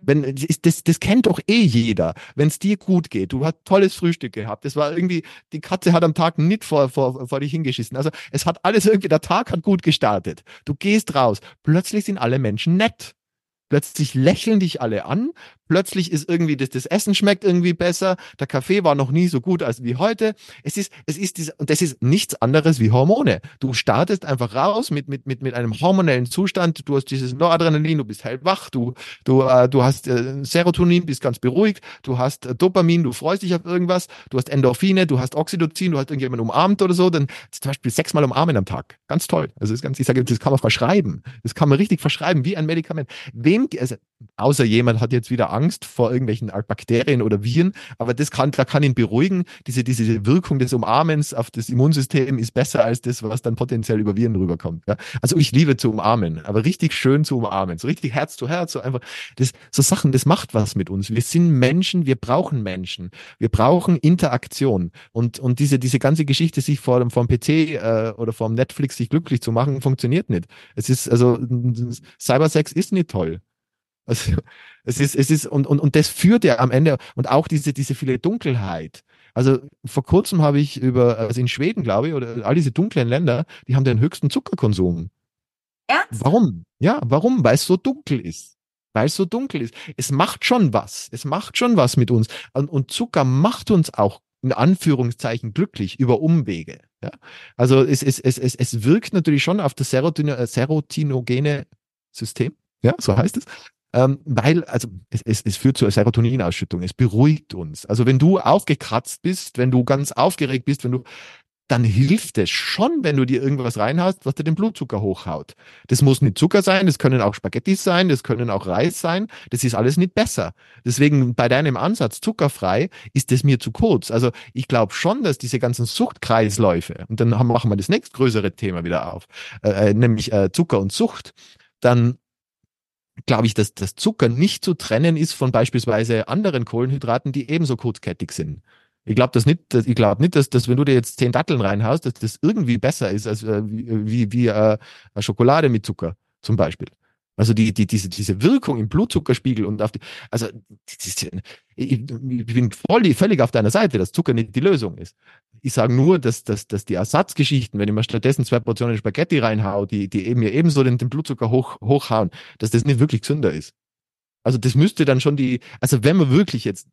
Wenn, das, das kennt doch eh jeder, wenn es dir gut geht. Du hast tolles Frühstück gehabt. Das war irgendwie, die Katze hat am Tag nicht vor, vor, vor dich hingeschissen. Also es hat alles irgendwie, der Tag hat gut gestartet. Du gehst raus. Plötzlich sind alle Menschen nett. Plötzlich lächeln dich alle an. Plötzlich ist irgendwie das, das Essen schmeckt irgendwie besser. Der Kaffee war noch nie so gut als wie heute. Es ist, es ist diese, und das ist nichts anderes wie Hormone. Du startest einfach raus mit, mit, mit, mit einem hormonellen Zustand. Du hast dieses Noradrenalin, du bist hellwach, du, du, äh, du hast äh, Serotonin, bist ganz beruhigt, du hast äh, Dopamin, du freust dich auf irgendwas, du hast Endorphine, du hast Oxytocin, du hast irgendjemanden umarmt oder so. Dann zum Beispiel sechsmal umarmen am Tag. Ganz toll. Also ist ganz, ich sage, das kann man verschreiben. Das kann man richtig verschreiben, wie ein Medikament. Wem, also, außer jemand hat jetzt wieder Angst vor irgendwelchen Bakterien oder Viren, aber das kann, da kann ihn beruhigen. Diese, diese Wirkung des Umarmens auf das Immunsystem ist besser als das, was dann potenziell über Viren rüberkommt. Ja? Also ich liebe zu umarmen, aber richtig schön zu umarmen, so richtig Herz zu Herz, so einfach, das, so Sachen, das macht was mit uns. Wir sind Menschen, wir brauchen Menschen, wir brauchen Interaktion und, und diese, diese ganze Geschichte, sich vor dem, vom PC äh, oder vom Netflix sich glücklich zu machen, funktioniert nicht. Es ist, also, Cybersex ist nicht toll. Also es ist, es ist, und, und, und das führt ja am Ende, und auch diese, diese viele Dunkelheit. Also vor kurzem habe ich über, also in Schweden, glaube ich, oder all diese dunklen Länder, die haben den höchsten Zuckerkonsum. Ernst? Warum? Ja, warum? Weil es so dunkel ist. Weil es so dunkel ist. Es macht schon was. Es macht schon was mit uns. Und, und Zucker macht uns auch in Anführungszeichen glücklich über Umwege. Ja? Also es, es, es, es, es wirkt natürlich schon auf das Serotin äh, serotinogene System. Ja, so heißt es. Ähm, weil, also es, es, es führt zur Serotoninausschüttung, es beruhigt uns. Also wenn du aufgekratzt bist, wenn du ganz aufgeregt bist, wenn du dann hilft es schon, wenn du dir irgendwas reinhaust, was dir den Blutzucker hochhaut. Das muss nicht Zucker sein, das können auch Spaghettis sein, das können auch Reis sein, das ist alles nicht besser. Deswegen bei deinem Ansatz zuckerfrei ist es mir zu kurz. Also ich glaube schon, dass diese ganzen Suchtkreisläufe, und dann machen wir das nächstgrößere Thema wieder auf, äh, äh, nämlich äh, Zucker und Sucht, dann glaube ich, dass das Zucker nicht zu trennen ist von beispielsweise anderen Kohlenhydraten, die ebenso kurzkettig sind. Ich glaube das nicht, dass, ich glaube nicht, dass, dass wenn du dir jetzt zehn Datteln reinhaust, dass das irgendwie besser ist als äh, wie, wie, wie äh, Schokolade mit Zucker zum Beispiel. Also die, die, diese, diese Wirkung im Blutzuckerspiegel und auf die, also ich, bin voll, völlig auf deiner Seite, dass Zucker nicht die Lösung ist. Ich sage nur, dass, dass, dass die Ersatzgeschichten, wenn ich mir stattdessen zwei Portionen Spaghetti reinhau, die, die eben mir ebenso den, den Blutzucker hoch, hochhauen, dass das nicht wirklich gesünder ist. Also das müsste dann schon die, also wenn man wirklich jetzt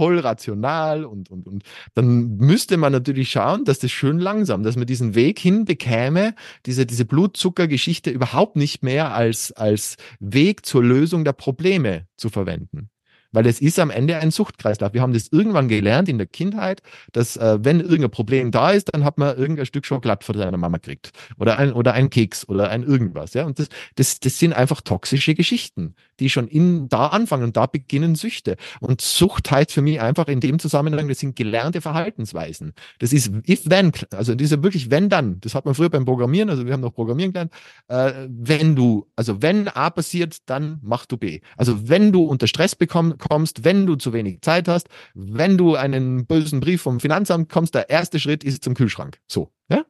voll rational und, und, und dann müsste man natürlich schauen, dass das schön langsam, dass man diesen Weg hinbekäme, diese, diese Blutzuckergeschichte überhaupt nicht mehr als, als Weg zur Lösung der Probleme zu verwenden. Weil es ist am Ende ein Suchtkreislauf. Wir haben das irgendwann gelernt in der Kindheit, dass äh, wenn irgendein Problem da ist, dann hat man irgendein Stück Schokolade von seiner Mama gekriegt. Oder ein, oder ein Keks oder ein irgendwas. Ja? Und das, das, das sind einfach toxische Geschichten, die schon in, da anfangen und da beginnen Süchte. Und Sucht heißt für mich einfach in dem Zusammenhang, das sind gelernte Verhaltensweisen. Das ist if then, also diese wirklich wenn dann. Das hat man früher beim Programmieren, also wir haben noch Programmieren gelernt. Äh, wenn du, also wenn A passiert, dann mach du B. Also wenn du unter Stress bekommst, kommst, wenn du zu wenig Zeit hast, wenn du einen bösen Brief vom Finanzamt kommst, der erste Schritt ist zum Kühlschrank. So, ja?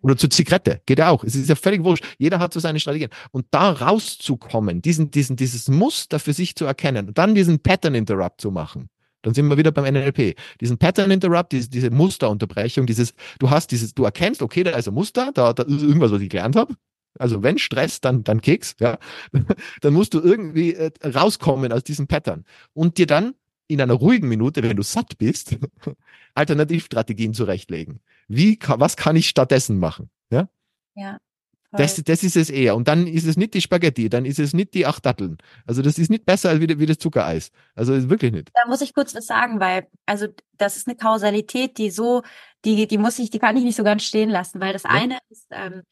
Oder zur Zigarette, geht ja auch. Es ist ja völlig wurscht. Jeder hat so seine Strategien. Und da rauszukommen, diesen, diesen, dieses Muster für sich zu erkennen und dann diesen Pattern Interrupt zu machen. Dann sind wir wieder beim NLP. Diesen Pattern Interrupt, diese, diese Musterunterbrechung, dieses, du hast dieses, du erkennst, okay, da ist ein Muster, da, da ist irgendwas, was ich gelernt habe. Also wenn Stress, dann, dann Keks, ja. Dann musst du irgendwie äh, rauskommen aus diesem Pattern und dir dann in einer ruhigen Minute, wenn du satt bist, Alternativstrategien zurechtlegen. Wie, was kann ich stattdessen machen? Ja. Ja. Das, das ist es eher. Und dann ist es nicht die Spaghetti, dann ist es nicht die acht Datteln. Also das ist nicht besser als wie, wie das Zuckereis. Also ist wirklich nicht. Da muss ich kurz was sagen, weil, also das ist eine Kausalität, die so, die, die muss ich, die kann ich nicht so ganz stehen lassen, weil das ja. eine ist, ähm,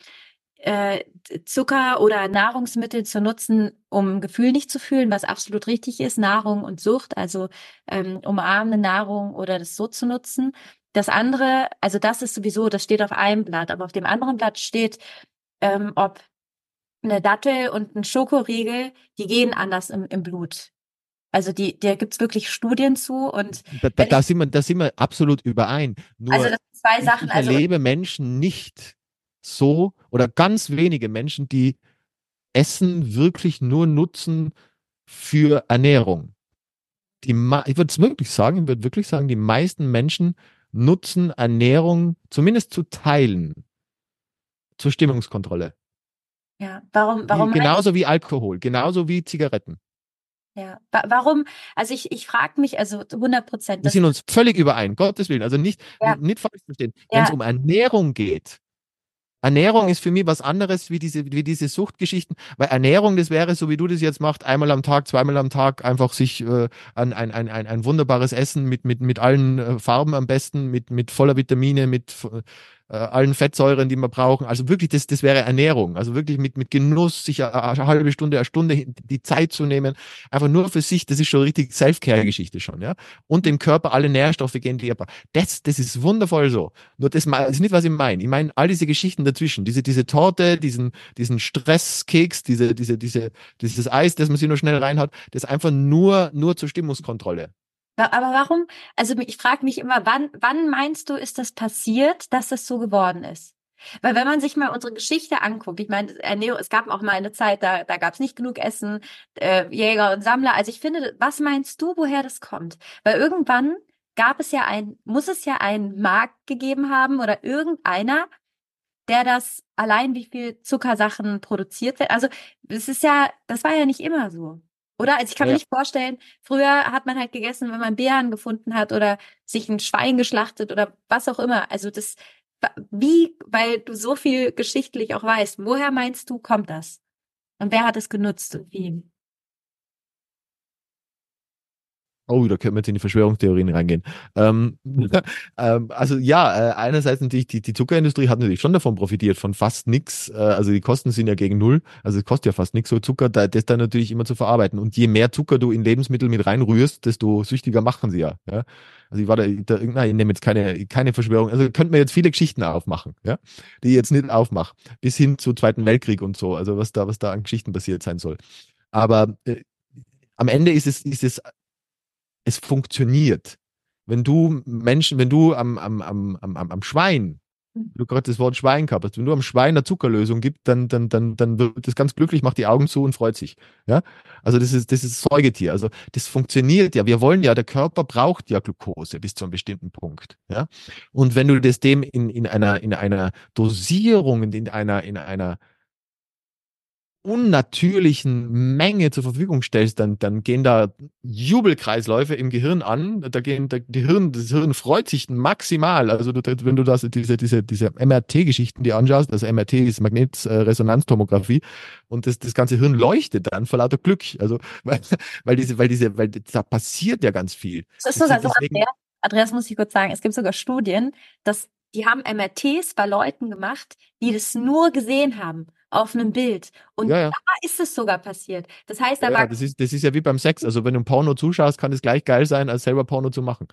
äh, Zucker oder Nahrungsmittel zu nutzen, um Gefühl nicht zu fühlen, was absolut richtig ist, Nahrung und Sucht, also ähm, umarmende Nahrung oder das so zu nutzen. Das andere, also das ist sowieso, das steht auf einem Blatt, aber auf dem anderen Blatt steht, ähm, ob eine Dattel und ein Schokoriegel, die gehen anders im, im Blut. Also die, da gibt's wirklich Studien zu und da, da, da, sind wir, da sind wir absolut überein. Nur also das sind zwei Sachen. Ich also erlebe also, Menschen nicht so oder ganz wenige Menschen, die Essen wirklich nur nutzen für Ernährung. Die, ich würde es wirklich sagen, ich würde wirklich sagen, die meisten Menschen nutzen Ernährung zumindest zu teilen zur Stimmungskontrolle. Ja, warum, warum? Genauso wie Alkohol, genauso wie Zigaretten. Ja, warum? Also ich, ich frage mich, also 100 Prozent. Wir sind uns völlig überein, Gottes Willen. Also nicht, ja. nicht falsch verstehen. Wenn es um Ernährung geht, Ernährung ist für mich was anderes wie diese, wie diese Suchtgeschichten, weil Ernährung, das wäre, so wie du das jetzt machst, einmal am Tag, zweimal am Tag, einfach sich äh, ein, ein, ein, ein wunderbares Essen mit, mit, mit allen äh, Farben am besten, mit, mit voller Vitamine, mit äh, allen Fettsäuren, die wir brauchen. Also wirklich, das, das wäre Ernährung. Also wirklich mit, mit Genuss, sich eine, eine halbe Stunde, eine Stunde die Zeit zu nehmen, einfach nur für sich, das ist schon richtig Self-Care-Geschichte schon, ja. Und dem Körper alle Nährstoffe gehen, die er. Das, das ist wundervoll so. Nur das, das ist nicht, was ich meine. Ich meine, all diese Geschichten dazwischen, diese, diese Torte, diesen, diesen Stresskeks, diese, diese, diese, dieses Eis, das man sich nur schnell reinhat, das einfach nur, nur zur Stimmungskontrolle. Aber warum? Also ich frage mich immer, wann, wann meinst du, ist das passiert, dass das so geworden ist? Weil wenn man sich mal unsere Geschichte anguckt, ich meine, Ernährung, es gab auch mal eine Zeit, da, da gab es nicht genug Essen, äh, Jäger und Sammler. Also ich finde, was meinst du, woher das kommt? Weil irgendwann gab es ja ein, muss es ja einen Markt gegeben haben oder irgendeiner, der das allein, wie viel Zuckersachen produziert werden. Also es ist ja, das war ja nicht immer so. Oder? Also ich kann ja. mir nicht vorstellen, früher hat man halt gegessen, wenn man Bären gefunden hat oder sich ein Schwein geschlachtet oder was auch immer. Also das, wie, weil du so viel geschichtlich auch weißt, woher meinst du, kommt das? Und wer hat es genutzt und wie? Oh, da können wir jetzt in die Verschwörungstheorien reingehen. Ähm, ähm, also ja, äh, einerseits natürlich, die, die Zuckerindustrie hat natürlich schon davon profitiert, von fast nix. Äh, also die Kosten sind ja gegen null. Also es kostet ja fast nichts, so Zucker, da, das dann natürlich immer zu verarbeiten. Und je mehr Zucker du in Lebensmittel mit reinrührst, desto süchtiger machen sie ja. ja? Also ich war da, da nein, ich nehme jetzt keine, keine Verschwörung. Also könnten wir jetzt viele Geschichten aufmachen, ja, die ich jetzt nicht aufmache. Bis hin zu Zweiten Weltkrieg und so. Also was da, was da an Geschichten passiert sein soll. Aber äh, am Ende ist es, ist es es funktioniert. Wenn du Menschen, wenn du am, am, am, am, am Schwein, hm. du gerade das Wort Schwein gehabt hast, wenn du am Schwein eine Zuckerlösung gibst, dann, dann, dann, dann wird das ganz glücklich, macht die Augen zu und freut sich. Ja? Also das ist, das ist Säugetier. Also das funktioniert ja. Wir wollen ja, der Körper braucht ja Glucose bis zu einem bestimmten Punkt. Ja? Und wenn du das dem in, in einer, in einer Dosierung, in einer, in einer unnatürlichen Menge zur Verfügung stellst, dann, dann gehen da Jubelkreisläufe im Gehirn an. Da gehen, da, die Hirn, das Hirn freut sich maximal. Also du, wenn du das, diese, diese, diese MRT-Geschichten dir anschaust, also MRT ist Magnetresonanztomographie und das, das ganze Hirn leuchtet dann vor lauter Glück. Also, weil, weil diese, weil diese, weil da passiert ja ganz viel. Das ist sogar so, Andreas, Andreas muss ich kurz sagen, es gibt sogar Studien, dass die haben MRTs bei Leuten gemacht, die das nur gesehen haben auf einem Bild. Und ja, ja. da ist es sogar passiert. Das heißt, da ja, war. Das ist, das ist ja wie beim Sex. Also, wenn du ein Porno zuschaust, kann es gleich geil sein, als selber Porno zu machen.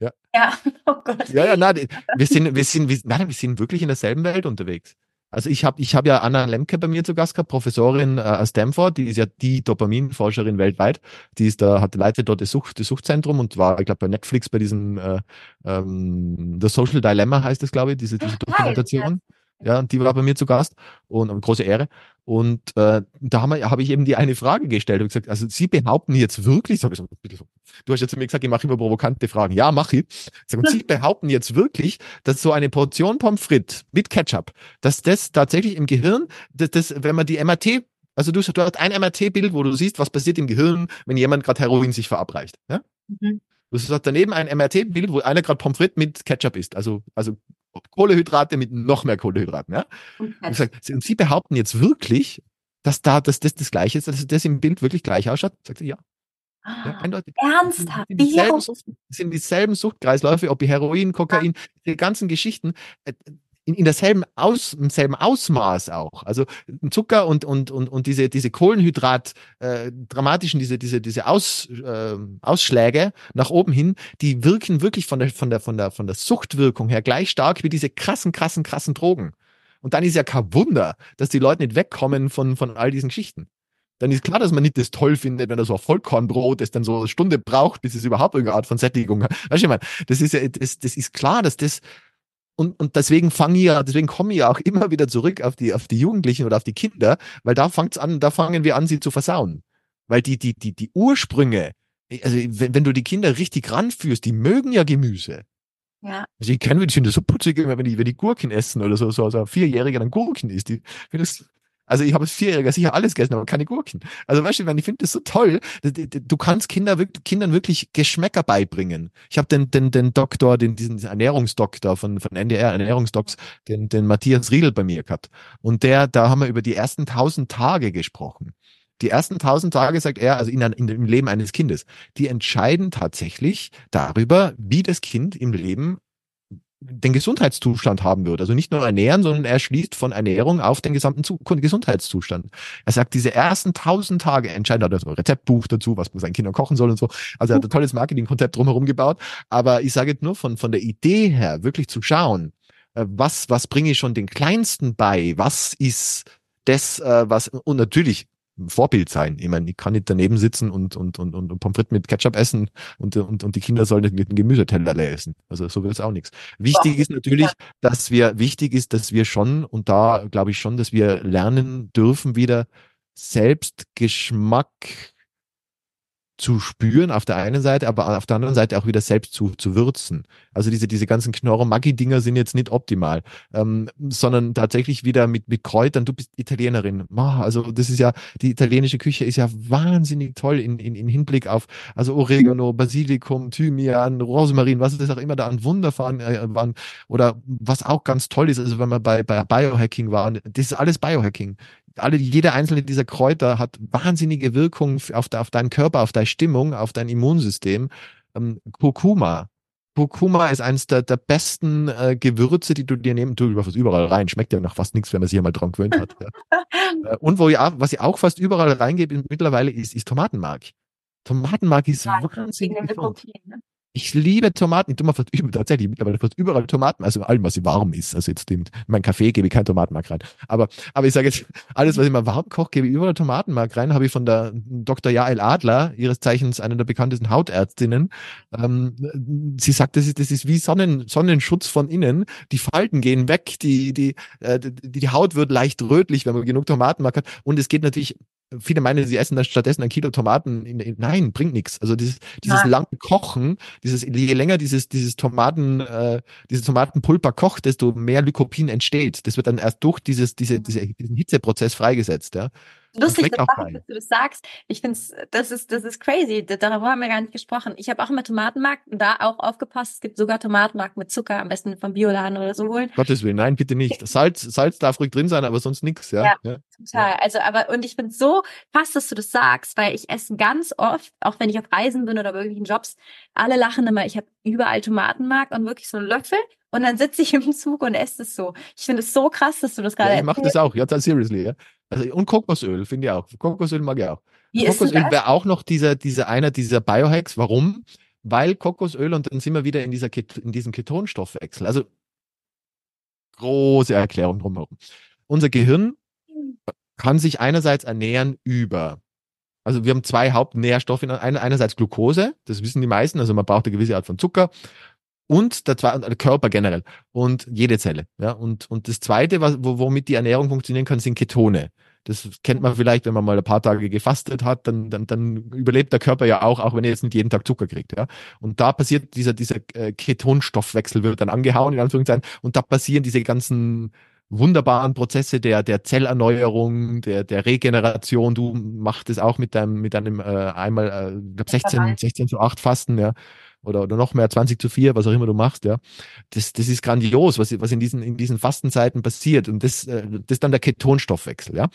Ja. Ja, oh Gott. Ja, ja, nein, wir sind, wir sind, wir, nein, wir sind wirklich in derselben Welt unterwegs. Also ich habe ich hab ja Anna Lemke bei mir zu Gast gehabt, Professorin äh, aus Stanford, die ist ja die Dopaminforscherin weltweit. Die ist da, hat leitet dort das, Sucht, das Suchtzentrum und war, ich glaube, bei Netflix bei diesem äh, ähm, The Social Dilemma heißt es, glaube ich, diese, diese Dokumentation. Ja, die war bei mir zu Gast und eine große Ehre. Und äh, da habe hab ich eben die eine Frage gestellt und gesagt, also Sie behaupten jetzt wirklich, so, du hast jetzt zu mir gesagt, ich mache immer provokante Fragen. Ja, mache ich. Sag, und Sie behaupten jetzt wirklich, dass so eine Portion Pommes frites mit Ketchup, dass das tatsächlich im Gehirn, dass das, wenn man die MRT also du, du hast ein MRT-Bild, wo du siehst, was passiert im Gehirn, wenn jemand gerade Heroin sich verabreicht. Ja? Mhm. Du hast daneben ein MRT-Bild, wo einer gerade Pommes frites mit Ketchup isst. Also, also Kohlehydrate mit noch mehr Kohlehydraten. Ja? Und, und Sie behaupten jetzt wirklich, dass da dass das das Gleiche ist, dass das im Bild wirklich gleich ausschaut? Sagt sie ja. ja eindeutig. Ernsthaft? Sind dieselben, Sucht, sind dieselben Suchtkreisläufe, ob Heroin, Kokain, die ganzen Geschichten. In, in derselben Aus, im selben Ausmaß auch. Also Zucker und, und, und, und diese, diese Kohlenhydrat, äh, dramatischen, diese, diese, diese Aus, äh, Ausschläge nach oben hin, die wirken wirklich von der, von der, von der, von der Suchtwirkung her gleich stark wie diese krassen, krassen, krassen Drogen. Und dann ist ja kein Wunder, dass die Leute nicht wegkommen von, von all diesen Geschichten dann ist klar, dass man nicht das toll findet, wenn er so ein Vollkornbrot, das dann so eine Stunde braucht, bis es überhaupt irgendeine Art von Sättigung hat. Weißt du, ich meine, das ist ja, das, das ist klar, dass das, und, und deswegen fange ich ja, deswegen komme ich ja auch immer wieder zurück auf die, auf die Jugendlichen oder auf die Kinder, weil da fängt's an, da fangen wir an, sie zu versauen. Weil die, die, die, die Ursprünge, also wenn, wenn du die Kinder richtig ranführst, die mögen ja Gemüse. Ja. Also ich kenne, finde das so putzig, wenn die, wenn die Gurken essen oder so, so, so ein Vierjähriger dann Gurken isst. Die, finde das also ich habe als Vierjähriger sicher alles gegessen, aber keine Gurken. Also weißt du, ich finde das so toll. Du kannst Kinder, Kindern wirklich Geschmäcker beibringen. Ich habe den, den, den Doktor, den, diesen Ernährungsdoktor von, von NDR, Ernährungsdocs, den, den Matthias Riedel bei mir gehabt. Und der, da haben wir über die ersten tausend Tage gesprochen. Die ersten tausend Tage, sagt er, also in, in, im Leben eines Kindes, die entscheiden tatsächlich darüber, wie das Kind im Leben den Gesundheitszustand haben würde. Also nicht nur ernähren, sondern er schließt von Ernährung auf den gesamten Zu Gesundheitszustand. Er sagt, diese ersten tausend Tage entscheiden, hat er so ein Rezeptbuch dazu, was man seinen Kindern kochen soll und so. Also er hat ein tolles Marketingkonzept drumherum gebaut. Aber ich sage jetzt nur von, von der Idee her, wirklich zu schauen, äh, was, was bringe ich schon den Kleinsten bei? Was ist das, äh, was, und natürlich Vorbild sein. Ich meine, ich kann nicht daneben sitzen und, und, und, und Pommes frites mit Ketchup essen und, und, und die Kinder sollen nicht mit einem Gemüseteller essen. Also so wird es auch nichts. Wichtig ist natürlich, dass wir, wichtig ist, dass wir schon, und da glaube ich schon, dass wir lernen dürfen, wieder selbst Geschmack zu spüren auf der einen Seite, aber auf der anderen Seite auch wieder selbst zu, zu würzen. Also diese, diese ganzen Knorr-Maggi-Dinger sind jetzt nicht optimal, ähm, sondern tatsächlich wieder mit, mit Kräutern. Du bist Italienerin. Oh, also das ist ja, die italienische Küche ist ja wahnsinnig toll in, in, in Hinblick auf, also Oregano, Basilikum, Thymian, Rosmarin, was es auch immer da an Wunderfahren äh, waren. Oder was auch ganz toll ist, also wenn wir bei, bei Biohacking waren, das ist alles Biohacking alle, jede einzelne dieser Kräuter hat wahnsinnige Wirkung auf, auf deinen Körper, auf deine Stimmung, auf dein Immunsystem. Ähm, Kurkuma. Kurkuma ist eines der, der besten äh, Gewürze, die du dir nehmen. Du überfasst überall rein. Schmeckt ja noch fast nichts, wenn man sich hier mal dran gewöhnt hat. Ja. Äh, und wo ich auch, was ich auch fast überall reingebe mittlerweile ist, ist Tomatenmark. Tomatenmark ist ja, wahnsinnig. Ne? Ich liebe Tomaten. Ich tue mal fast über, tatsächlich mittlerweile fast überall Tomaten, also allem, was warm ist. Also jetzt in mein Kaffee gebe ich keinen Tomatenmark rein. Aber, aber ich sage jetzt, alles, was ich mal warm koche, gebe ich überall Tomatenmark rein. Habe ich von der Dr. Jael Adler, ihres Zeichens einer der bekanntesten Hautärztinnen. Ähm, sie sagt, das ist, das ist wie Sonnen, Sonnenschutz von innen. Die Falten gehen weg, die, die, äh, die, die Haut wird leicht rötlich, wenn man genug Tomatenmark hat. Und es geht natürlich viele meinen, sie essen dann stattdessen ein Kilo Tomaten. In, in, nein, bringt nichts. Also dieses, dieses lange Kochen, dieses, je länger dieses, dieses Tomaten, äh, dieses Tomatenpulper kocht, desto mehr Lycopin entsteht. Das wird dann erst durch dieses, diese, diese, diesen Hitzeprozess freigesetzt, ja. Lustig, das auch, dass du das sagst. Ich finde das ist, das ist crazy. Darüber haben wir gar nicht gesprochen. Ich habe auch immer Tomatenmark, da auch aufgepasst. Es gibt sogar Tomatenmark mit Zucker, am besten vom Bioladen oder so holen. Gottes Willen, nein, bitte nicht. Salz, Salz darf ruhig drin sein, aber sonst nichts, ja. Ja, ja. total. Also, aber, und ich finde so krass, dass du das sagst, weil ich esse ganz oft, auch wenn ich auf Reisen bin oder bei irgendwelchen Jobs, alle lachen immer, ich habe überall Tomatenmark und wirklich so einen Löffel und dann sitze ich im Zug und esse es so. Ich finde es so krass, dass du das gerade ja, Ich mache das auch, ja, seriously, ja. Also, und Kokosöl, finde ich auch. Kokosöl mag ich auch. Wie Kokosöl wäre auch noch dieser, dieser einer dieser Biohacks. Warum? Weil Kokosöl und dann sind wir wieder in dieser in diesem Ketonstoffwechsel. Also große Erklärung drumherum. Unser Gehirn kann sich einerseits ernähren über also wir haben zwei Hauptnährstoffe. Einerseits Glucose, das wissen die meisten, also man braucht eine gewisse Art von Zucker und der, zweite, der Körper generell und jede Zelle. Ja, und, und das zweite, was, womit die Ernährung funktionieren kann, sind Ketone. Das kennt man vielleicht, wenn man mal ein paar Tage gefastet hat, dann, dann, dann überlebt der Körper ja auch, auch wenn er jetzt nicht jeden Tag Zucker kriegt. Ja? Und da passiert dieser, dieser äh, Ketonstoffwechsel wird dann angehauen, in Anführungszeichen, und da passieren diese ganzen wunderbaren Prozesse der, der Zellerneuerung, der, der Regeneration. Du machst es auch mit deinem, mit deinem äh, einmal, äh, glaub 16, 16 zu 8 Fasten, ja oder, oder noch mehr, 20 zu 4, was auch immer du machst, ja. Das, das ist grandios, was, was in diesen, in diesen Fastenzeiten passiert. Und das, äh, das ist dann der Ketonstoffwechsel, ja.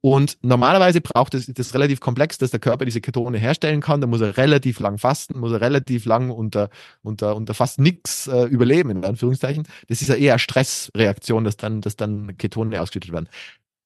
Und normalerweise braucht es das relativ komplex, dass der Körper diese Ketone herstellen kann. Da muss er relativ lang fasten, muss er relativ lang unter, unter, unter fast nichts äh, überleben, in Anführungszeichen. Das ist ja eher Stressreaktion, dass dann, dass dann Ketone ausgeschüttet werden.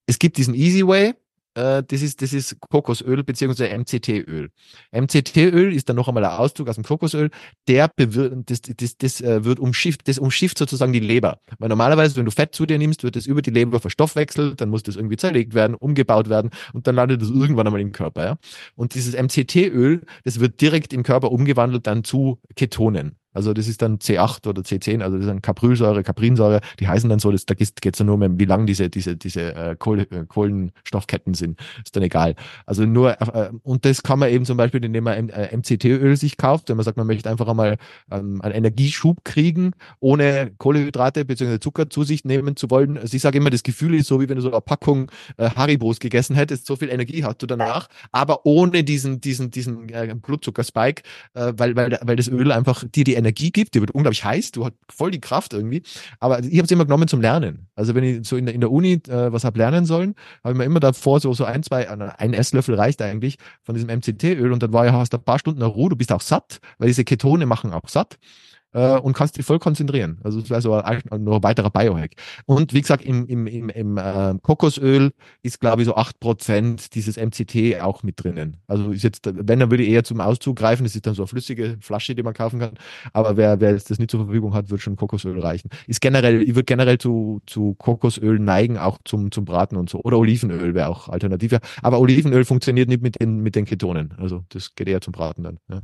Es gibt diesen Easy Way, äh, das ist, das ist Kokosöl beziehungsweise MCT-Öl. MCT-Öl ist dann noch einmal ein Auszug aus dem Kokosöl, der bewirkt, das, das, das äh, wird umschifft, das umschifft sozusagen die Leber. Weil normalerweise, wenn du Fett zu dir nimmst, wird das über die Leber verstoffwechselt, dann muss das irgendwie zerlegt werden, umgebaut werden und dann landet das irgendwann einmal im Körper. Ja? Und dieses MCT-Öl, das wird direkt im Körper umgewandelt dann zu Ketonen. Also das ist dann C8 oder C10, also das ist dann Caprylsäure, Caprinsäure, die heißen dann so, das, da geht es nur um, wie lang diese, diese, diese äh, Kohle, äh, Kohlenstoffketten sind. Ist dann egal. Also nur, äh, und das kann man eben zum Beispiel, indem man äh, MCT-Öl sich kauft, wenn man sagt, man möchte einfach einmal ähm, einen Energieschub kriegen, ohne Kohlehydrate bzw. Zucker zu sich nehmen zu wollen. Also ich sage immer, das Gefühl ist so, wie wenn du so eine Packung äh, Haribos gegessen hättest, so viel Energie hast du danach, aber ohne diesen, diesen, diesen äh, Blutzuckerspike, äh, weil, weil, weil das Öl einfach dir die Energie Energie gibt, die wird unglaublich heiß, du hast voll die Kraft irgendwie. Aber ich habe es immer genommen zum Lernen. Also wenn ich so in der, in der Uni äh, was habe lernen sollen, habe ich mir immer davor so, so ein, zwei, ein Esslöffel reicht eigentlich von diesem MCT-Öl und dann war ja, hast du ein paar Stunden Ruhe, du bist auch satt, weil diese Ketone machen auch satt äh, und kannst dich voll konzentrieren. Also das wäre so ein, ein weiterer Biohack. Und wie gesagt, im, im, im, im äh, Kokosöl ist, glaube ich, so acht Prozent dieses MCT auch mit drinnen. Also ist jetzt, wenn, dann würde ich eher zum Auszug greifen. Das ist dann so eine flüssige Flasche, die man kaufen kann. Aber wer, wer das nicht zur Verfügung hat, wird schon Kokosöl reichen. Ist generell, ich würde generell zu, zu Kokosöl neigen, auch zum, zum Braten und so. Oder Olivenöl wäre auch Alternative. Aber Olivenöl funktioniert nicht mit den, mit den Ketonen. Also das geht eher zum Braten dann. Ja.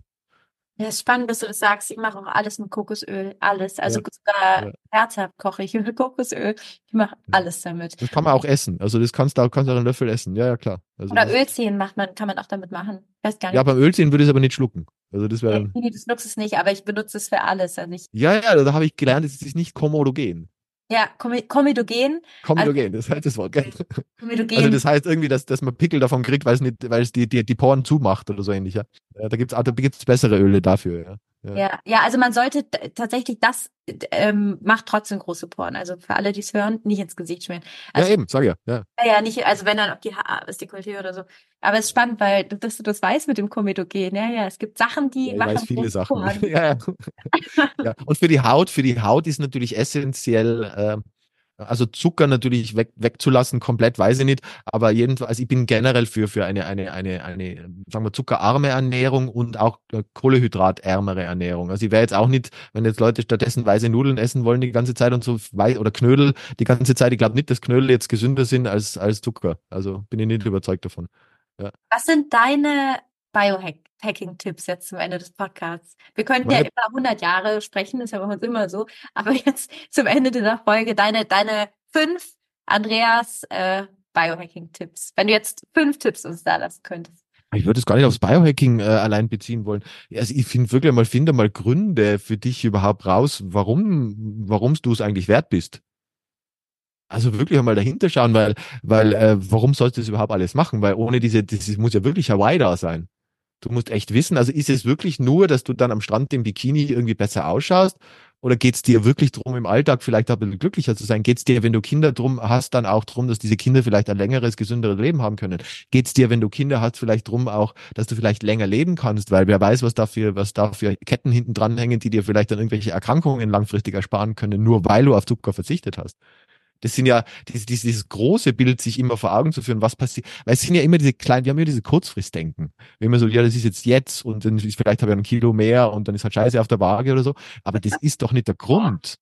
Ja, ist spannend, dass du das sagst. Ich mache auch alles mit Kokosöl. Alles. Also ja. sogar ja. herzhaft koche ich mit Kokosöl. Ich mache alles damit. Das kann man auch essen. Also das kannst du auch, kannst du auch einen Löffel essen. Ja, ja, klar. Also Oder Ölziehen macht man, kann man auch damit machen. Weiß gar nicht. Ja, beim Ölziehen würde ich es aber nicht schlucken. Also das wäre. Nee, das nutze es nicht, aber ich benutze es für alles. Also ich ja, ja, da habe ich gelernt, es ist nicht komodogen. Ja, komedogen. Komedogen, also, das heißt das Wort, gell? Komedogen. Also das heißt irgendwie, dass, dass man Pickel davon kriegt, weil es nicht, weil es die, die, die Poren zumacht oder so ähnlich, ja. da gibt's, da gibt's bessere Öle dafür, ja. Ja. ja, ja, also man sollte tatsächlich das ähm, macht trotzdem große Poren. Also für alle, die es hören, nicht ins Gesicht schmieren. Also, ja, eben, sag ja. ja. Ja, nicht, also wenn dann auf die Haare, ist Dekolleté oder so. Aber es ist spannend, weil dass du das weißt mit dem Komedogen. Ja, ja, es gibt Sachen, die ja, ich machen weiß viele Sachen. ja, ja. ja. Und für die Haut, für die Haut ist natürlich essentiell äh, also Zucker natürlich weg, wegzulassen, komplett weiß ich nicht. Aber jedenfalls, ich bin generell für, für eine, eine, eine, eine, sagen wir, zuckerarme Ernährung und auch äh, kohlehydratärmere Ernährung. Also ich wäre jetzt auch nicht, wenn jetzt Leute stattdessen weiße Nudeln essen wollen die ganze Zeit und so, oder Knödel die ganze Zeit. Ich glaube nicht, dass Knödel jetzt gesünder sind als, als Zucker. Also bin ich nicht überzeugt davon. Ja. Was sind deine Biohacking-Tipps jetzt zum Ende des Podcasts. Wir könnten ja über 100 Jahre sprechen, das ist ja bei uns immer so. Aber jetzt zum Ende dieser Folge deine, deine fünf Andreas äh, Biohacking-Tipps. Wenn du jetzt fünf Tipps uns da lassen könntest. Ich würde es gar nicht aufs Biohacking äh, allein beziehen wollen. Also ich finde wirklich mal, finde mal Gründe für dich überhaupt raus, warum, warum du es eigentlich wert bist. Also wirklich einmal dahinter schauen, weil, weil, äh, warum sollst du das überhaupt alles machen? Weil ohne diese, das muss ja wirklich Hawaii da sein. Du musst echt wissen, also ist es wirklich nur, dass du dann am Strand im Bikini irgendwie besser ausschaust? Oder geht es dir wirklich drum, im Alltag vielleicht auch ein bisschen glücklicher zu sein? Geht es dir, wenn du Kinder drum hast, dann auch drum, dass diese Kinder vielleicht ein längeres, gesünderes Leben haben können? Geht es dir, wenn du Kinder hast, vielleicht drum auch, dass du vielleicht länger leben kannst? Weil wer weiß, was dafür, was da für Ketten hinten dran hängen, die dir vielleicht dann irgendwelche Erkrankungen langfristig ersparen können, nur weil du auf Zucker verzichtet hast. Das sind ja dieses, dieses große Bild, sich immer vor Augen zu führen, was passiert. Weil es sind ja immer diese kleinen, wir haben ja diese Kurzfristdenken. Wenn man so, ja, das ist jetzt jetzt und dann ist vielleicht habe ich ein Kilo mehr und dann ist halt Scheiße auf der Waage oder so. Aber das ist doch nicht der Grund.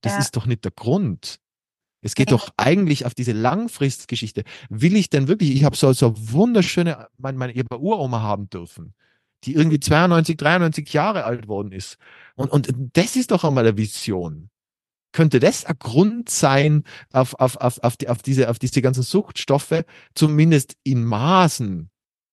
Das ja. ist doch nicht der Grund. Es geht doch eigentlich auf diese Langfristgeschichte. Will ich denn wirklich, ich habe so, so wunderschöne, meine, meine ihre Uroma haben dürfen, die irgendwie 92, 93 Jahre alt worden ist. Und, und das ist doch einmal eine Vision könnte das ein Grund sein, auf, auf, auf, auf, die, auf, diese, auf diese ganzen Suchtstoffe zumindest in Maßen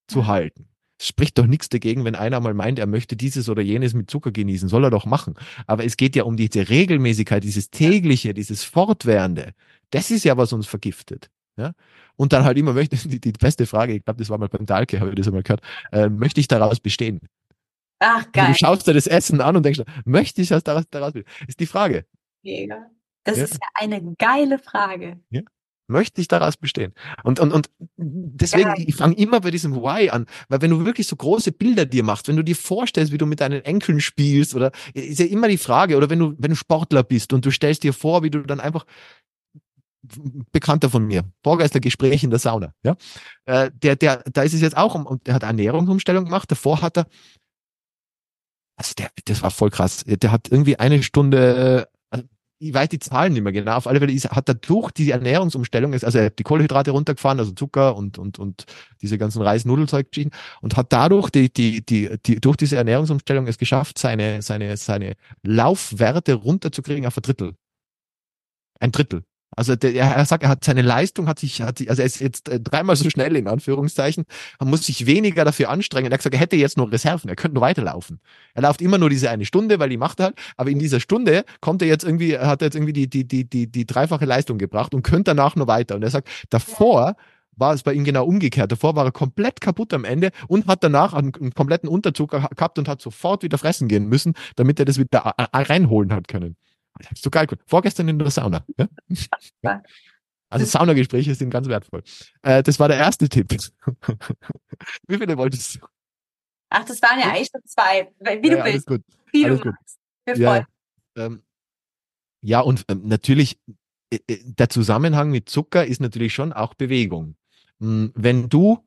zu mhm. halten. Es spricht doch nichts dagegen, wenn einer mal meint, er möchte dieses oder jenes mit Zucker genießen, soll er doch machen. Aber es geht ja um diese Regelmäßigkeit, dieses tägliche, dieses fortwährende. Das ist ja, was uns vergiftet. Ja? Und dann halt immer möchte, die, die beste Frage, ich glaube, das war mal beim Dahlke, habe ich das einmal gehört, äh, möchte ich daraus bestehen? Ach, geil. Also du schaust dir das Essen an und denkst, möchte ich das daraus, daraus bestehen? Ist die Frage. Mega. Das ja. ist ja eine geile Frage. Ja. Möchte ich daraus bestehen? Und, und, und deswegen, ja. ich fange immer bei diesem Why an, weil wenn du wirklich so große Bilder dir machst, wenn du dir vorstellst, wie du mit deinen Enkeln spielst, oder ist ja immer die Frage, oder wenn du, wenn du Sportler bist und du stellst dir vor, wie du dann einfach Bekannter von mir, Gespräch in der Sauna, ja, äh, der, der, da ist es jetzt auch, und der hat Ernährungsumstellung gemacht, davor hat er, also der, das war voll krass, der hat irgendwie eine Stunde ich weiß die Zahlen nicht mehr genau. Auf alle Fälle ist, hat er durch die Ernährungsumstellung, also er hat die Kohlenhydrate runtergefahren, also Zucker und, und, und diese ganzen Reis-Nudelzeug und hat dadurch die, die, die, die, durch diese Ernährungsumstellung es geschafft, seine, seine, seine Laufwerte runterzukriegen auf ein Drittel. Ein Drittel. Also der, er sagt, er hat seine Leistung, hat sich, hat sich, also er ist jetzt äh, dreimal so schnell in Anführungszeichen, man muss sich weniger dafür anstrengen. Er hat gesagt, er hätte jetzt nur Reserven, er könnte nur weiterlaufen. Er läuft immer nur diese eine Stunde, weil die macht er halt, aber in dieser Stunde kommt er jetzt irgendwie, hat er jetzt irgendwie die, die, die, die, die dreifache Leistung gebracht und könnte danach nur weiter. Und er sagt, davor war es bei ihm genau umgekehrt. Davor war er komplett kaputt am Ende und hat danach einen, einen kompletten Unterzug gehabt und hat sofort wieder fressen gehen müssen, damit er das wieder reinholen hat können. Ist so geil. Vorgestern in der Sauna. Ja? Also Saunagespräche sind ganz wertvoll. Äh, das war der erste Tipp. Wie viele wolltest du? Ach, das waren ja eigentlich schon zwei. Wie du ja, willst. Gut. Wie alles du magst. Ja, ähm, ja, und ähm, natürlich, äh, äh, der Zusammenhang mit Zucker ist natürlich schon auch Bewegung. Hm, wenn du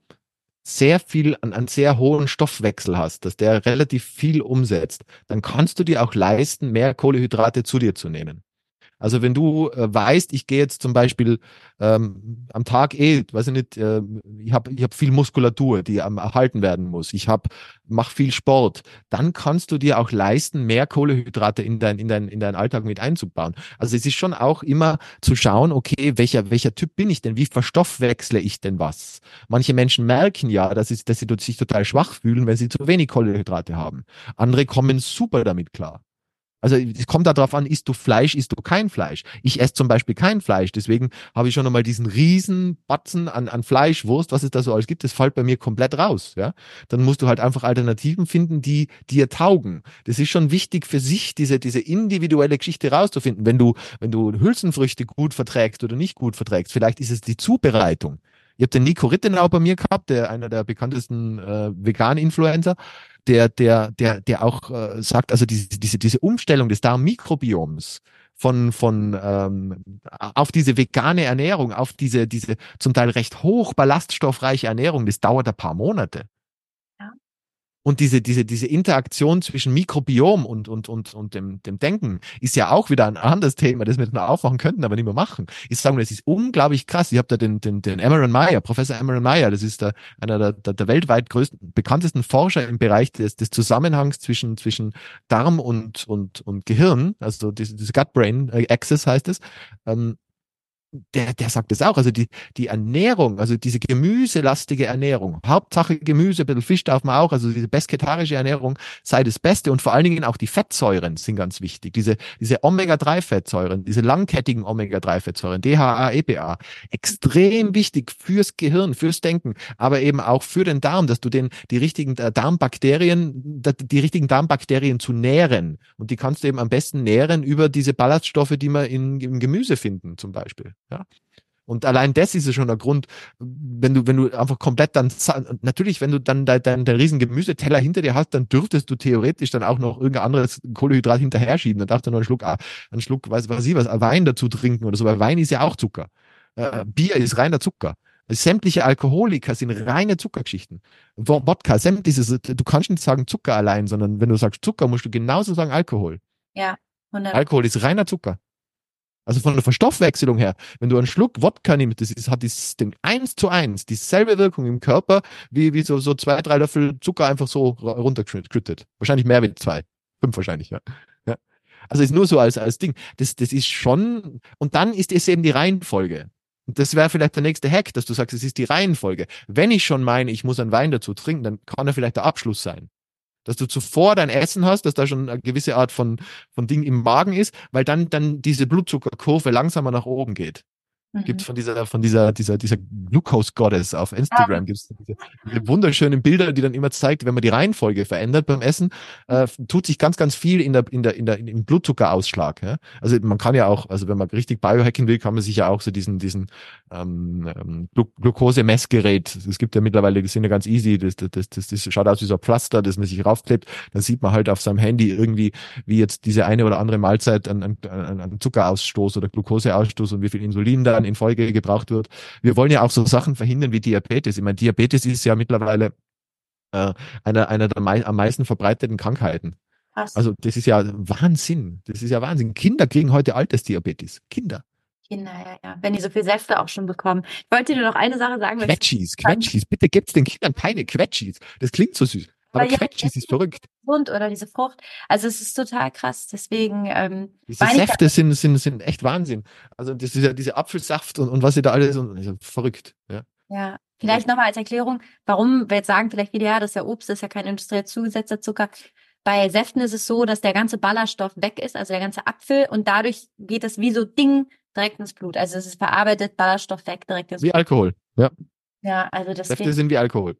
sehr viel, an, an sehr hohen Stoffwechsel hast, dass der relativ viel umsetzt, dann kannst du dir auch leisten, mehr Kohlehydrate zu dir zu nehmen. Also wenn du äh, weißt, ich gehe jetzt zum Beispiel ähm, am Tag eh, weiß ich nicht, äh, ich habe ich hab viel Muskulatur, die am erhalten werden muss. Ich habe mach viel Sport, dann kannst du dir auch leisten, mehr Kohlehydrate in dein in dein in deinen Alltag mit einzubauen. Also es ist schon auch immer zu schauen, okay, welcher welcher Typ bin ich denn? Wie verstoffwechsle ich denn was? Manche Menschen merken ja, dass, ist, dass sie sich total schwach fühlen, wenn sie zu wenig Kohlehydrate haben. Andere kommen super damit klar. Also es kommt darauf an, isst du Fleisch, isst du kein Fleisch. Ich esse zum Beispiel kein Fleisch, deswegen habe ich schon nochmal diesen riesen Batzen an, an Fleisch, Wurst, was es da so alles gibt, das fällt bei mir komplett raus. Ja? Dann musst du halt einfach Alternativen finden, die dir taugen. Das ist schon wichtig für sich, diese, diese individuelle Geschichte rauszufinden. Wenn du, wenn du Hülsenfrüchte gut verträgst oder nicht gut verträgst, vielleicht ist es die Zubereitung. Ihr habt den Nico Rittenau bei mir gehabt, der einer der bekanntesten äh, Vegan-Influencer der, der, der, der auch äh, sagt, also diese, diese, diese Umstellung des Darmmikrobioms von, von ähm, auf diese vegane Ernährung, auf diese, diese zum Teil recht hoch ballaststoffreiche Ernährung, das dauert ein paar Monate. Und diese, diese, diese Interaktion zwischen Mikrobiom und, und, und, und dem, dem Denken ist ja auch wieder ein anderes Thema, das wir noch aufmachen könnten, aber nicht mehr machen. Ich sage mal, das ist unglaublich krass. Ich habe da den, den, den Emeron Meyer, Professor Emeron Meyer, das ist der, einer der, der, der weltweit größten, bekanntesten Forscher im Bereich des, des Zusammenhangs zwischen, zwischen Darm und, und, und Gehirn, also diese, diese Gut-Brain-Access heißt es. Ähm, der, der sagt es auch, also die, die Ernährung, also diese gemüselastige Ernährung, Hauptsache Gemüse, ein bisschen Fisch darf man auch, also diese pesketarische Ernährung sei das Beste und vor allen Dingen auch die Fettsäuren sind ganz wichtig, diese, diese Omega-3-Fettsäuren, diese langkettigen Omega-3-Fettsäuren, DHA, EPA, extrem wichtig fürs Gehirn, fürs Denken, aber eben auch für den Darm, dass du den, die richtigen äh, Darmbakterien, die richtigen Darmbakterien zu nähren und die kannst du eben am besten nähren über diese Ballaststoffe, die man in, im Gemüse finden zum Beispiel. Ja. Und allein das ist schon der Grund, wenn du, wenn du einfach komplett dann, natürlich, wenn du dann deinen dein, dein riesen Gemüseteller hinter dir hast, dann dürftest du theoretisch dann auch noch irgendein anderes Kohlenhydrat hinterher schieben. Dann darfst du noch einen Schluck, ah, einen Schluck, weiß was ich was, Wein dazu trinken oder so, weil Wein ist ja auch Zucker. Äh, Bier ist reiner Zucker. Sämtliche Alkoholiker sind reine Zuckergeschichten. Wodka, sämtliches, du kannst nicht sagen Zucker allein, sondern wenn du sagst Zucker, musst du genauso sagen Alkohol. Ja. 100. Alkohol ist reiner Zucker. Also von der Verstoffwechselung her, wenn du einen Schluck Wodka nimmst, das ist, hat das den eins zu eins dieselbe Wirkung im Körper, wie, wie so, so zwei, drei Löffel Zucker einfach so runtergeschüttet. Wahrscheinlich mehr wie zwei. Fünf wahrscheinlich, ja. ja. Also ist nur so als, als Ding. Das, das ist schon, und dann ist es eben die Reihenfolge. Und das wäre vielleicht der nächste Hack, dass du sagst, es ist die Reihenfolge. Wenn ich schon meine, ich muss einen Wein dazu trinken, dann kann er vielleicht der Abschluss sein dass du zuvor dein Essen hast, dass da schon eine gewisse Art von, von Ding im Magen ist, weil dann, dann diese Blutzuckerkurve langsamer nach oben geht. Mhm. Gibt von dieser, von dieser, dieser, dieser Glucose Goddess auf Instagram, ah. gibt es diese, diese, wunderschönen Bilder, die dann immer zeigt, wenn man die Reihenfolge verändert beim Essen, äh, tut sich ganz, ganz viel in der, in der, in der, im Blutzuckerausschlag. Ja? Also man kann ja auch, also wenn man richtig biohacken will, kann man sich ja auch so diesen, diesen ähm, ähm Glu Glucose-Messgerät, es gibt ja mittlerweile, die sind ja ganz easy, das, das, das, das, das schaut aus wie so ein Pflaster, das man sich raufklebt, dann sieht man halt auf seinem Handy irgendwie, wie jetzt diese eine oder andere Mahlzeit an, an, an Zuckerausstoß oder Glukoseausstoß und wie viel Insulin da Jahren in Folge gebraucht wird. Wir wollen ja auch so Sachen verhindern wie Diabetes. Ich meine, Diabetes ist ja mittlerweile äh, einer einer der mei am meisten verbreiteten Krankheiten. Was? Also das ist ja Wahnsinn. Das ist ja Wahnsinn. Kinder kriegen heute Altersdiabetes. Kinder. Kinder, ja, ja. Wenn die so viel Säfte auch schon bekommen. Ich wollte dir noch eine Sache sagen. Quetschis, Quetschis. Bitte gibt's den Kindern keine Quetschis. Das klingt so süß. Aber ja, Quetschis ist verrückt. Gesund oder diese Frucht. Also es ist total krass. Deswegen. Ähm, diese Säfte sind, sind, sind echt Wahnsinn. Also das ist ja diese Apfelsaft und, und was sie da alles und ist verrückt. Ja. Ja. Vielleicht nochmal als Erklärung, warum wir jetzt sagen, vielleicht wieder, ja, das ist ja Obst, das ist ja kein industriell zugesetzter Zucker. Bei Säften ist es so, dass der ganze Ballaststoff weg ist, also der ganze Apfel, und dadurch geht es wie so Ding direkt ins Blut. Also es ist verarbeitet, Ballaststoff weg, direkt ins Blut. Wie Alkohol, ja. Ja, also das Säfte sind wie Alkohol.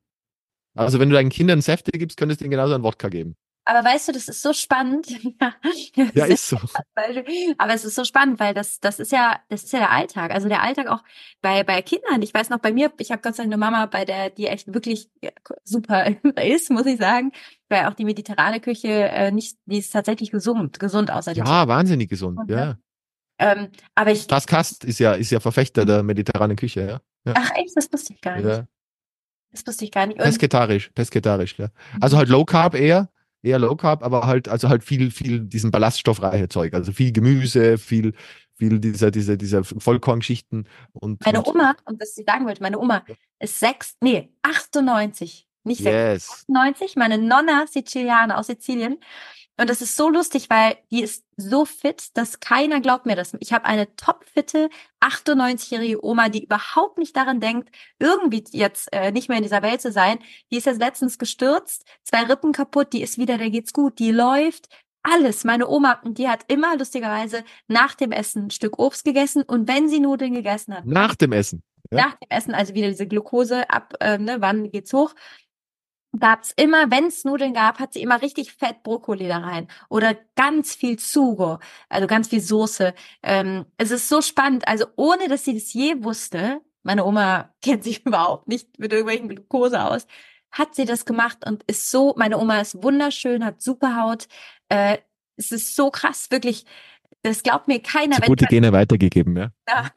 Also wenn du deinen Kindern Säfte gibst, könntest du ihnen genauso einen Wodka geben. Aber weißt du, das ist so spannend. ja, ist so. Aber es ist so spannend, weil das, das ist ja, das ist ja der Alltag. Also der Alltag auch bei, bei Kindern. Ich weiß noch, bei mir, ich habe Gott sei Dank eine Mama, bei der, die echt wirklich super ist, muss ich sagen. Weil auch die mediterrane Küche äh, nicht, die ist tatsächlich gesund, gesund außer Ja, wahnsinnig gesund, ja. ja. Ähm, aber ich. Das Kast ist ja, ist ja Verfechter der mediterranen Küche, ja. ja. Ach echt, das wusste ich gar nicht. Ja. Das wusste ich gar nicht. pesketarisch, pesketarisch, ja. Also halt Low Carb eher, eher Low Carb, aber halt, also halt viel, viel diesen ballaststoffreiche Zeug. Also viel Gemüse, viel, viel dieser, dieser, dieser Vollkornschichten und. Meine und, Oma, und was ich sagen wollte, meine Oma ist sechs, nee, 98. Nicht yes. 96, meine Nonna Sizilianer aus Sizilien. Und das ist so lustig, weil die ist so fit, dass keiner glaubt mir das. Ich habe eine topfitte 98-jährige Oma, die überhaupt nicht daran denkt, irgendwie jetzt äh, nicht mehr in dieser Welt zu sein. Die ist jetzt letztens gestürzt, zwei Rippen kaputt, die ist wieder, der geht's gut, die läuft, alles. Meine Oma, die hat immer lustigerweise nach dem Essen ein Stück Obst gegessen und wenn sie Nudeln gegessen hat. Nach dem Essen. Ja? Nach dem Essen, also wieder diese Glukose ab, äh, ne, wann geht's hoch? Gab's immer, wenn es Nudeln gab, hat sie immer richtig fett Brokkoli da rein oder ganz viel Sugo, also ganz viel Soße. Ähm, es ist so spannend, also ohne dass sie das je wusste, meine Oma kennt sich überhaupt nicht mit irgendwelchen Glucose aus, hat sie das gemacht und ist so, meine Oma ist wunderschön, hat super Haut, äh, es ist so krass, wirklich, das glaubt mir keiner. So gute Gene weitergegeben, ja. ja.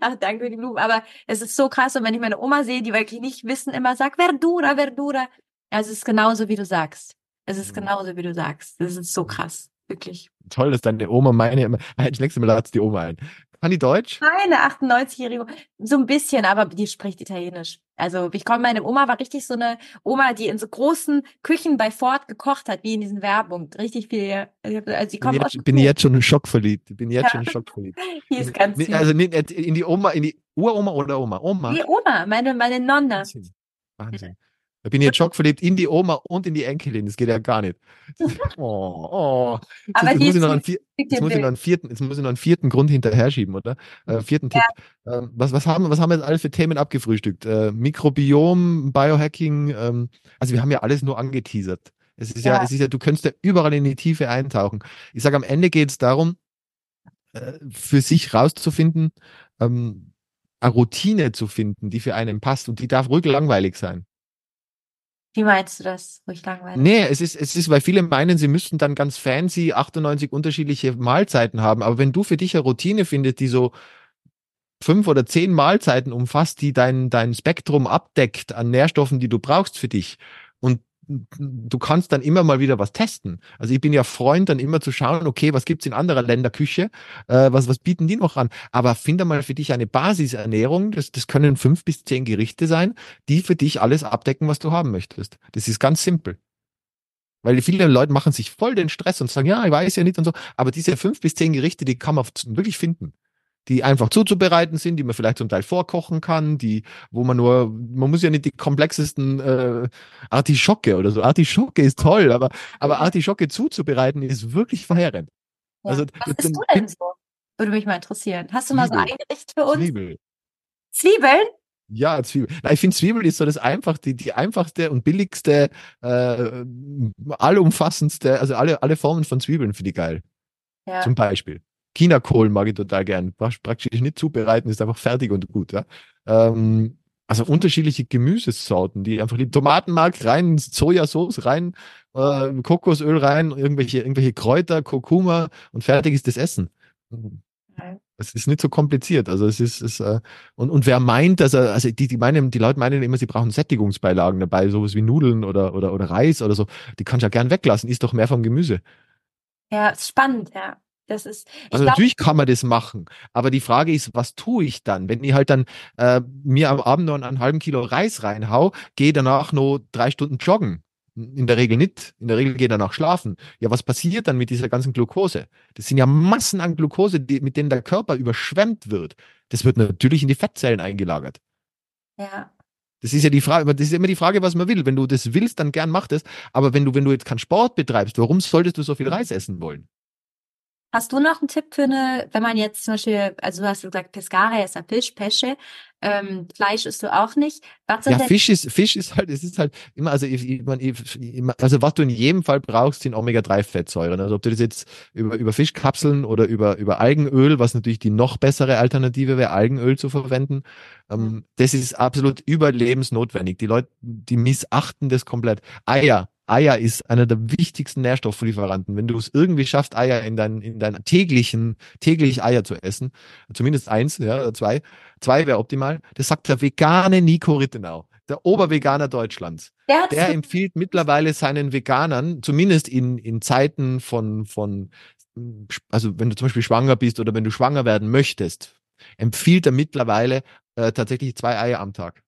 Ach, danke für die Blumen. Aber es ist so krass. Und wenn ich meine Oma sehe, die wirklich nicht wissen, immer sagt, Verdura, Verdura. Also es ist genauso, wie du sagst. Es ist mhm. genauso, wie du sagst. Das ist so krass. Wirklich. Toll, dass deine Oma meine immer, das nächste Mal ladst die Oma ein. Kann die Deutsch? Meine 98-jährige, so ein bisschen, aber die spricht Italienisch. Also ich komme, meine Oma war richtig so eine Oma, die in so großen Küchen bei Ford gekocht hat, wie in diesen Werbungen. Richtig viel. Also sie kommt bin, jetzt, bin jetzt schon schockverliebt. Bin jetzt ja. schon schockverliebt. die ist ganz süß. Also in die Oma, in die Uroma oder Oma? Oma. Die Oma, meine, meine Nonna. Wahnsinn. Wahnsinn. Da bin ich jetzt schockverliebt in die Oma und in die Enkelin. Das geht ja gar nicht. Oh, oh. Jetzt, jetzt, muss ich noch einen, jetzt, muss ich noch einen vierten, jetzt muss ich noch einen vierten Grund hinterher schieben, oder? Äh, vierten ja. Tipp. Äh, was, was, haben, was haben wir jetzt alle für Themen abgefrühstückt? Äh, Mikrobiom, Biohacking. Ähm, also wir haben ja alles nur angeteasert. Es ist ja. ja, es ist ja, du könntest ja überall in die Tiefe eintauchen. Ich sage, am Ende geht es darum, äh, für sich rauszufinden, ähm, eine Routine zu finden, die für einen passt und die darf ruhig langweilig sein. Wie meinst du das, ruhig langweilig? Nee, es ist, es ist, weil viele meinen, sie müssten dann ganz fancy 98 unterschiedliche Mahlzeiten haben. Aber wenn du für dich eine Routine findest, die so fünf oder zehn Mahlzeiten umfasst, die dein, dein Spektrum abdeckt an Nährstoffen, die du brauchst für dich und du kannst dann immer mal wieder was testen. Also ich bin ja Freund, dann immer zu schauen, okay, was gibt's in anderer Länderküche, äh, was, was bieten die noch an? Aber finde mal für dich eine Basisernährung, das, das können fünf bis zehn Gerichte sein, die für dich alles abdecken, was du haben möchtest. Das ist ganz simpel. Weil viele Leute machen sich voll den Stress und sagen, ja, ich weiß ja nicht und so. Aber diese fünf bis zehn Gerichte, die kann man wirklich finden die einfach zuzubereiten sind, die man vielleicht zum Teil vorkochen kann, die, wo man nur, man muss ja nicht die komplexesten äh, Artischocke oder so. Artischocke ist toll, aber, aber Artischocke zuzubereiten ist wirklich verheerend. Ja. Also, Was isst du denn so? Würde mich mal interessieren. Hast du mal Zwiebel. so ein Gericht für uns? Zwiebel. Zwiebeln? Ja, Zwiebel. Na, ich finde Zwiebel ist so das einfach, die, die einfachste und billigste, äh, allumfassendste, also alle, alle Formen von Zwiebeln finde ich geil. Ja. Zum Beispiel. Chinakohl mag ich total gern. Praktisch nicht zubereiten, ist einfach fertig und gut. Ja? Ähm, also unterschiedliche Gemüsesorten, die einfach die Tomatenmark rein, Sojasauce rein, äh, Kokosöl rein, irgendwelche, irgendwelche Kräuter, Kurkuma und fertig ist das Essen. Es ist nicht so kompliziert. Also es ist, es, äh, und, und wer meint, dass er, also die, die meinen, die Leute meinen immer, sie brauchen Sättigungsbeilagen dabei, sowas wie Nudeln oder, oder, oder Reis oder so. Die kannst du ja gern weglassen, ist doch mehr vom Gemüse. Ja, spannend, ja. Das ist, also glaub, natürlich kann man das machen, aber die Frage ist, was tue ich dann? Wenn ich halt dann äh, mir am Abend noch einen halben Kilo Reis reinhau, gehe danach noch drei Stunden joggen. In der Regel nicht. In der Regel gehe danach schlafen. Ja, was passiert dann mit dieser ganzen Glucose? Das sind ja Massen an Glucose, die, mit denen der Körper überschwemmt wird. Das wird natürlich in die Fettzellen eingelagert. Ja. Das ist ja die Frage, das ist immer die Frage, was man will. Wenn du das willst, dann gern mach das. Aber wenn du, wenn du jetzt keinen Sport betreibst, warum solltest du so viel Reis essen wollen? Hast du noch einen Tipp für eine, wenn man jetzt zum Beispiel, also du hast gesagt, Pescare ist ein Fisch, Pesce, ähm, Fleisch isst du auch nicht. Was ja, Fisch ist, Fisch ist halt, es ist halt immer, also ich, ich, ich, also was du in jedem Fall brauchst, sind Omega-3-Fettsäuren. Also ob du das jetzt über, über Fischkapseln oder über, über Algenöl, was natürlich die noch bessere Alternative wäre, Algenöl zu verwenden, ähm, mhm. das ist absolut überlebensnotwendig. Die Leute, die missachten das komplett. Eier, Eier ist einer der wichtigsten Nährstofflieferanten. Wenn du es irgendwie schaffst, Eier in deinen in dein täglichen, täglich Eier zu essen, zumindest eins, ja, oder zwei, zwei wäre optimal. Das sagt der vegane Nico Rittenau, der Oberveganer Deutschlands. Der, der empfiehlt mittlerweile seinen Veganern, zumindest in, in Zeiten von, von also wenn du zum Beispiel schwanger bist oder wenn du schwanger werden möchtest, empfiehlt er mittlerweile äh, tatsächlich zwei Eier am Tag.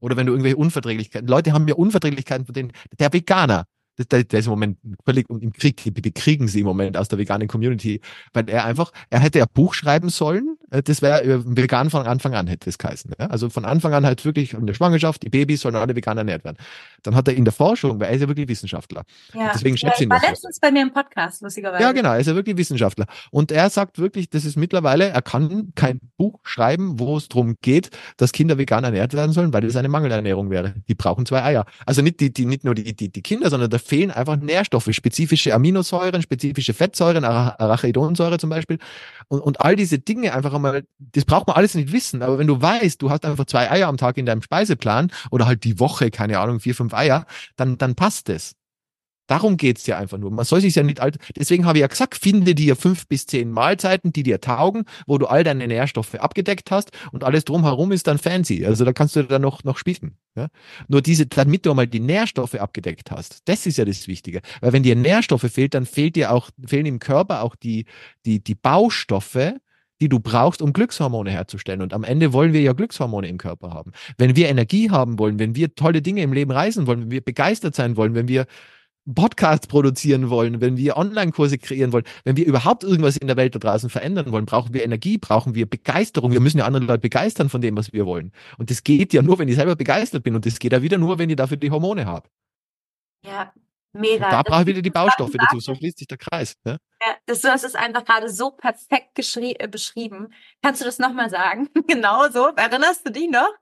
Oder wenn du irgendwelche Unverträglichkeiten, Leute haben ja Unverträglichkeiten von denen, der Veganer, der, der ist im Moment völlig im Krieg, die kriegen sie im Moment aus der veganen Community, weil er einfach, er hätte ja Buch schreiben sollen, äh, das wäre äh, vegan von Anfang an hätte es geheißen. Ja? Also von Anfang an halt wirklich in der Schwangerschaft, die Babys sollen alle vegan ernährt werden. Dann hat er in der Forschung, weil er ist ja wirklich Wissenschaftler. Ja, deswegen schätze ja, ich war letztens bei mir im Podcast, lustigerweise. Ja, genau, er ist ja wirklich Wissenschaftler. Und er sagt wirklich, das ist mittlerweile, er kann kein Buch schreiben, wo es darum geht, dass Kinder vegan ernährt werden sollen, weil das eine Mangelernährung wäre. Die brauchen zwei Eier. Also nicht die, die nicht nur die, die, die Kinder, sondern da fehlen einfach Nährstoffe, spezifische Aminosäuren, spezifische Fettsäuren, Arachidonsäure zum Beispiel. Und, und all diese Dinge einfach einmal, das braucht man alles nicht wissen. Aber wenn du weißt, du hast einfach zwei Eier am Tag in deinem Speiseplan oder halt die Woche, keine Ahnung, vier, fünf Eier, dann, dann passt es. Darum geht's ja einfach nur. Man soll sich ja nicht alt. Deswegen habe ich ja gesagt, finde dir fünf bis zehn Mahlzeiten, die dir taugen, wo du all deine Nährstoffe abgedeckt hast und alles drumherum ist dann fancy. Also da kannst du dann noch, noch spielen. Ja? Nur diese, damit du einmal die Nährstoffe abgedeckt hast, das ist ja das Wichtige. Weil wenn dir Nährstoffe fehlt, dann fehlt dir auch, fehlen im Körper auch die, die, die Baustoffe, die du brauchst, um Glückshormone herzustellen. Und am Ende wollen wir ja Glückshormone im Körper haben. Wenn wir Energie haben wollen, wenn wir tolle Dinge im Leben reisen wollen, wenn wir begeistert sein wollen, wenn wir Podcasts produzieren wollen, wenn wir Online-Kurse kreieren wollen, wenn wir überhaupt irgendwas in der Welt da draußen verändern wollen, brauchen wir Energie, brauchen wir Begeisterung. Wir müssen ja andere Leute begeistern von dem, was wir wollen. Und das geht ja nur, wenn ich selber begeistert bin. Und das geht ja wieder nur, wenn ich dafür die Hormone habe. Ja, mega. Und da brauche ich wieder die Baustoffe dazu. So schließt sich der Kreis. Ne? Ja, das, du hast es einfach gerade so perfekt äh, beschrieben. Kannst du das nochmal sagen? genau so. Erinnerst du dich noch?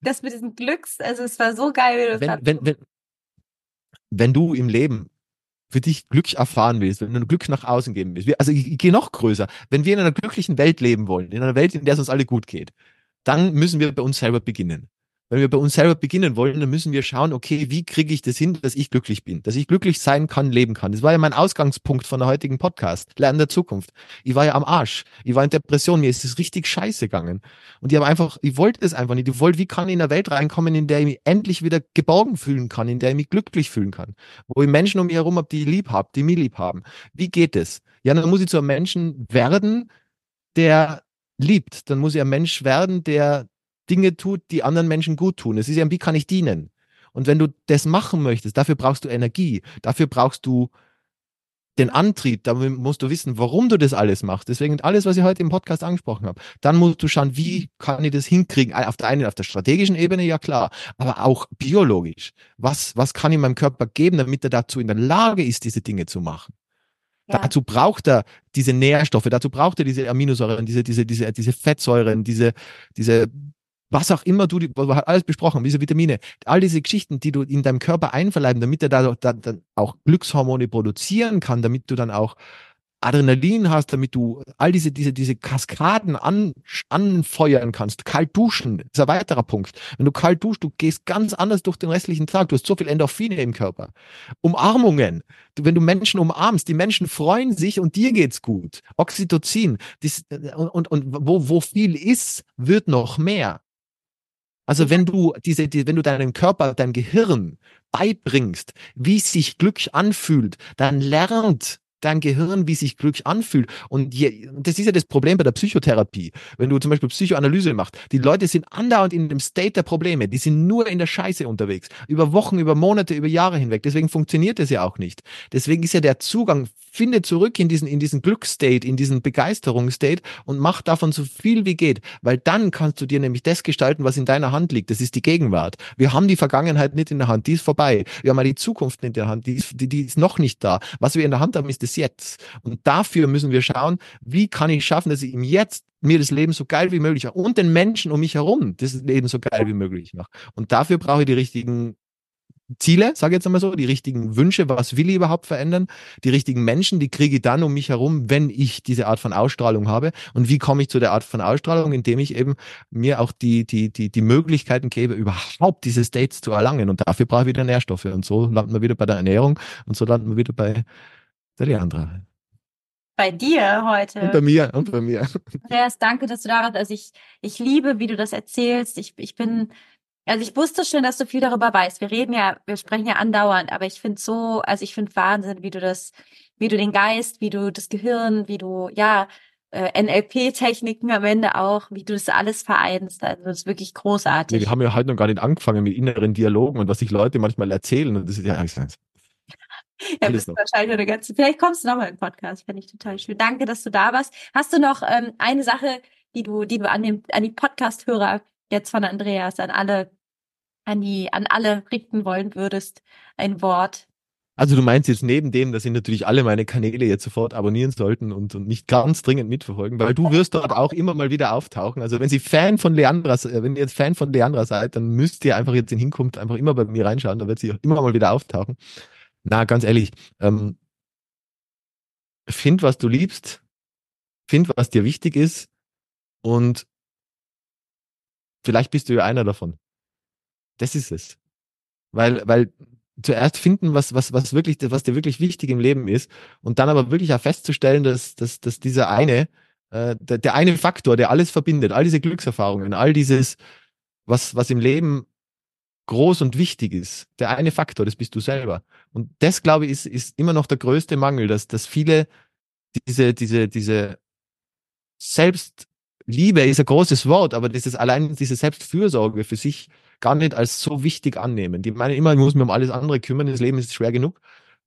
Das mit diesem Glücks, also es war so geil, wie du wenn, wenn, wenn, wenn du im Leben für dich Glück erfahren willst, wenn du Glück nach außen geben willst, also ich, ich gehe noch größer, wenn wir in einer glücklichen Welt leben wollen, in einer Welt, in der es uns alle gut geht, dann müssen wir bei uns selber beginnen wenn wir bei uns selber beginnen wollen, dann müssen wir schauen, okay, wie kriege ich das hin, dass ich glücklich bin, dass ich glücklich sein kann, leben kann. Das war ja mein Ausgangspunkt von der heutigen Podcast, Lernen der Zukunft. Ich war ja am Arsch. Ich war in Depression, mir ist es richtig scheiße gegangen. Und ich habe einfach, ich wollte es einfach nicht. Ich wollte, wie kann ich in eine Welt reinkommen, in der ich mich endlich wieder geborgen fühlen kann, in der ich mich glücklich fühlen kann, wo ich Menschen um mich herum habe, die ich lieb habe, die mich lieb haben. Wie geht es? Ja, dann muss ich zu einem Menschen werden, der liebt. Dann muss ich ein Mensch werden, der Dinge tut, die anderen Menschen gut tun. Es ist ja, wie kann ich dienen? Und wenn du das machen möchtest, dafür brauchst du Energie, dafür brauchst du den Antrieb, da musst du wissen, warum du das alles machst. Deswegen alles, was ich heute im Podcast angesprochen habe. Dann musst du schauen, wie kann ich das hinkriegen? Auf der einen, auf der strategischen Ebene, ja klar, aber auch biologisch. Was, was kann ich meinem Körper geben, damit er dazu in der Lage ist, diese Dinge zu machen? Ja. Dazu braucht er diese Nährstoffe, dazu braucht er diese Aminosäuren, diese, diese, diese, diese Fettsäuren, diese, diese was auch immer du, was hat alles besprochen, diese Vitamine, all diese Geschichten, die du in deinem Körper einverleiben, damit er da, da dann auch Glückshormone produzieren kann, damit du dann auch Adrenalin hast, damit du all diese, diese, diese Kaskaden an, anfeuern kannst. Kalt duschen ist ein weiterer Punkt. Wenn du kalt duschst, du gehst ganz anders durch den restlichen Tag. Du hast so viel Endorphine im Körper. Umarmungen. Du, wenn du Menschen umarmst, die Menschen freuen sich und dir geht's gut. Oxytocin. Dies, und, und, und wo, wo viel ist, wird noch mehr. Also wenn du diese, die, wenn du deinem Körper, deinem Gehirn beibringst, wie sich Glück anfühlt, dann lernt dein Gehirn, wie sich Glück anfühlt. Und je, das ist ja das Problem bei der Psychotherapie. Wenn du zum Beispiel Psychoanalyse machst, die Leute sind andauernd in dem State der Probleme, die sind nur in der Scheiße unterwegs. Über Wochen, über Monate, über Jahre hinweg. Deswegen funktioniert das ja auch nicht. Deswegen ist ja der Zugang, finde zurück in diesen, in diesen Glücksstate, in diesen Begeisterungsstate und mach davon so viel wie geht. Weil dann kannst du dir nämlich das gestalten, was in deiner Hand liegt. Das ist die Gegenwart. Wir haben die Vergangenheit nicht in der Hand, die ist vorbei. Wir haben mal die Zukunft nicht in der Hand, die ist, die, die ist noch nicht da. Was wir in der Hand haben, ist das Jetzt. Und dafür müssen wir schauen, wie kann ich schaffen, dass ich im Jetzt mir das Leben so geil wie möglich mache und den Menschen um mich herum das Leben so geil wie möglich mache. Und dafür brauche ich die richtigen Ziele, sage ich jetzt einmal so, die richtigen Wünsche, was will ich überhaupt verändern, die richtigen Menschen, die kriege ich dann um mich herum, wenn ich diese Art von Ausstrahlung habe. Und wie komme ich zu der Art von Ausstrahlung, indem ich eben mir auch die, die, die, die Möglichkeiten gebe, überhaupt diese States zu erlangen. Und dafür brauche ich wieder Nährstoffe. Und so landen wir wieder bei der Ernährung und so landen wir wieder bei der Leandra. Bei dir heute. Und bei mir, und bei mir. Andreas, danke, dass du da warst. Also ich, ich liebe, wie du das erzählst. Ich, ich bin, also ich wusste schon, dass du viel darüber weißt. Wir reden ja, wir sprechen ja andauernd, aber ich finde so, also ich finde Wahnsinn, wie du das wie du den Geist, wie du das Gehirn, wie du, ja, äh, NLP-Techniken am Ende auch, wie du das alles vereinst. Also das ist wirklich großartig. Wir haben ja heute noch gar nicht angefangen mit inneren Dialogen und was sich Leute manchmal erzählen. Und das ist ja ja, bist wahrscheinlich eine ganze. Vielleicht kommst du nochmal im Podcast, fände ich total schön. Danke, dass du da warst. Hast du noch ähm, eine Sache, die du, die du an dem, an die Podcast-Hörer jetzt von Andreas, an alle, an die, an alle richten wollen würdest? Ein Wort, also du meinst jetzt neben dem, dass sie natürlich alle meine Kanäle jetzt sofort abonnieren sollten und, und nicht ganz dringend mitverfolgen, weil du wirst dort auch immer mal wieder auftauchen. Also wenn Sie Fan von Leandra, äh, wenn ihr jetzt Fan von Leandra seid, dann müsst ihr einfach jetzt in Hinkunft einfach immer bei mir reinschauen, da wird sie auch immer mal wieder auftauchen. Na, ganz ehrlich, ähm, find, was du liebst, find, was dir wichtig ist und vielleicht bist du ja einer davon. Das ist es. Weil, weil zuerst finden, was, was, was wirklich, was dir wirklich wichtig im Leben ist und dann aber wirklich auch festzustellen, dass, dass, dass dieser eine, äh, der, der eine Faktor, der alles verbindet, all diese Glückserfahrungen, all dieses, was, was im Leben groß und wichtig ist, der eine Faktor, das bist du selber. Und das, glaube ich, ist, ist immer noch der größte Mangel, dass, dass viele diese, diese, diese Selbstliebe ist ein großes Wort, aber dieses allein diese Selbstfürsorge für sich gar nicht als so wichtig annehmen. Die meinen immer, ich muss mich um alles andere kümmern, das Leben ist schwer genug.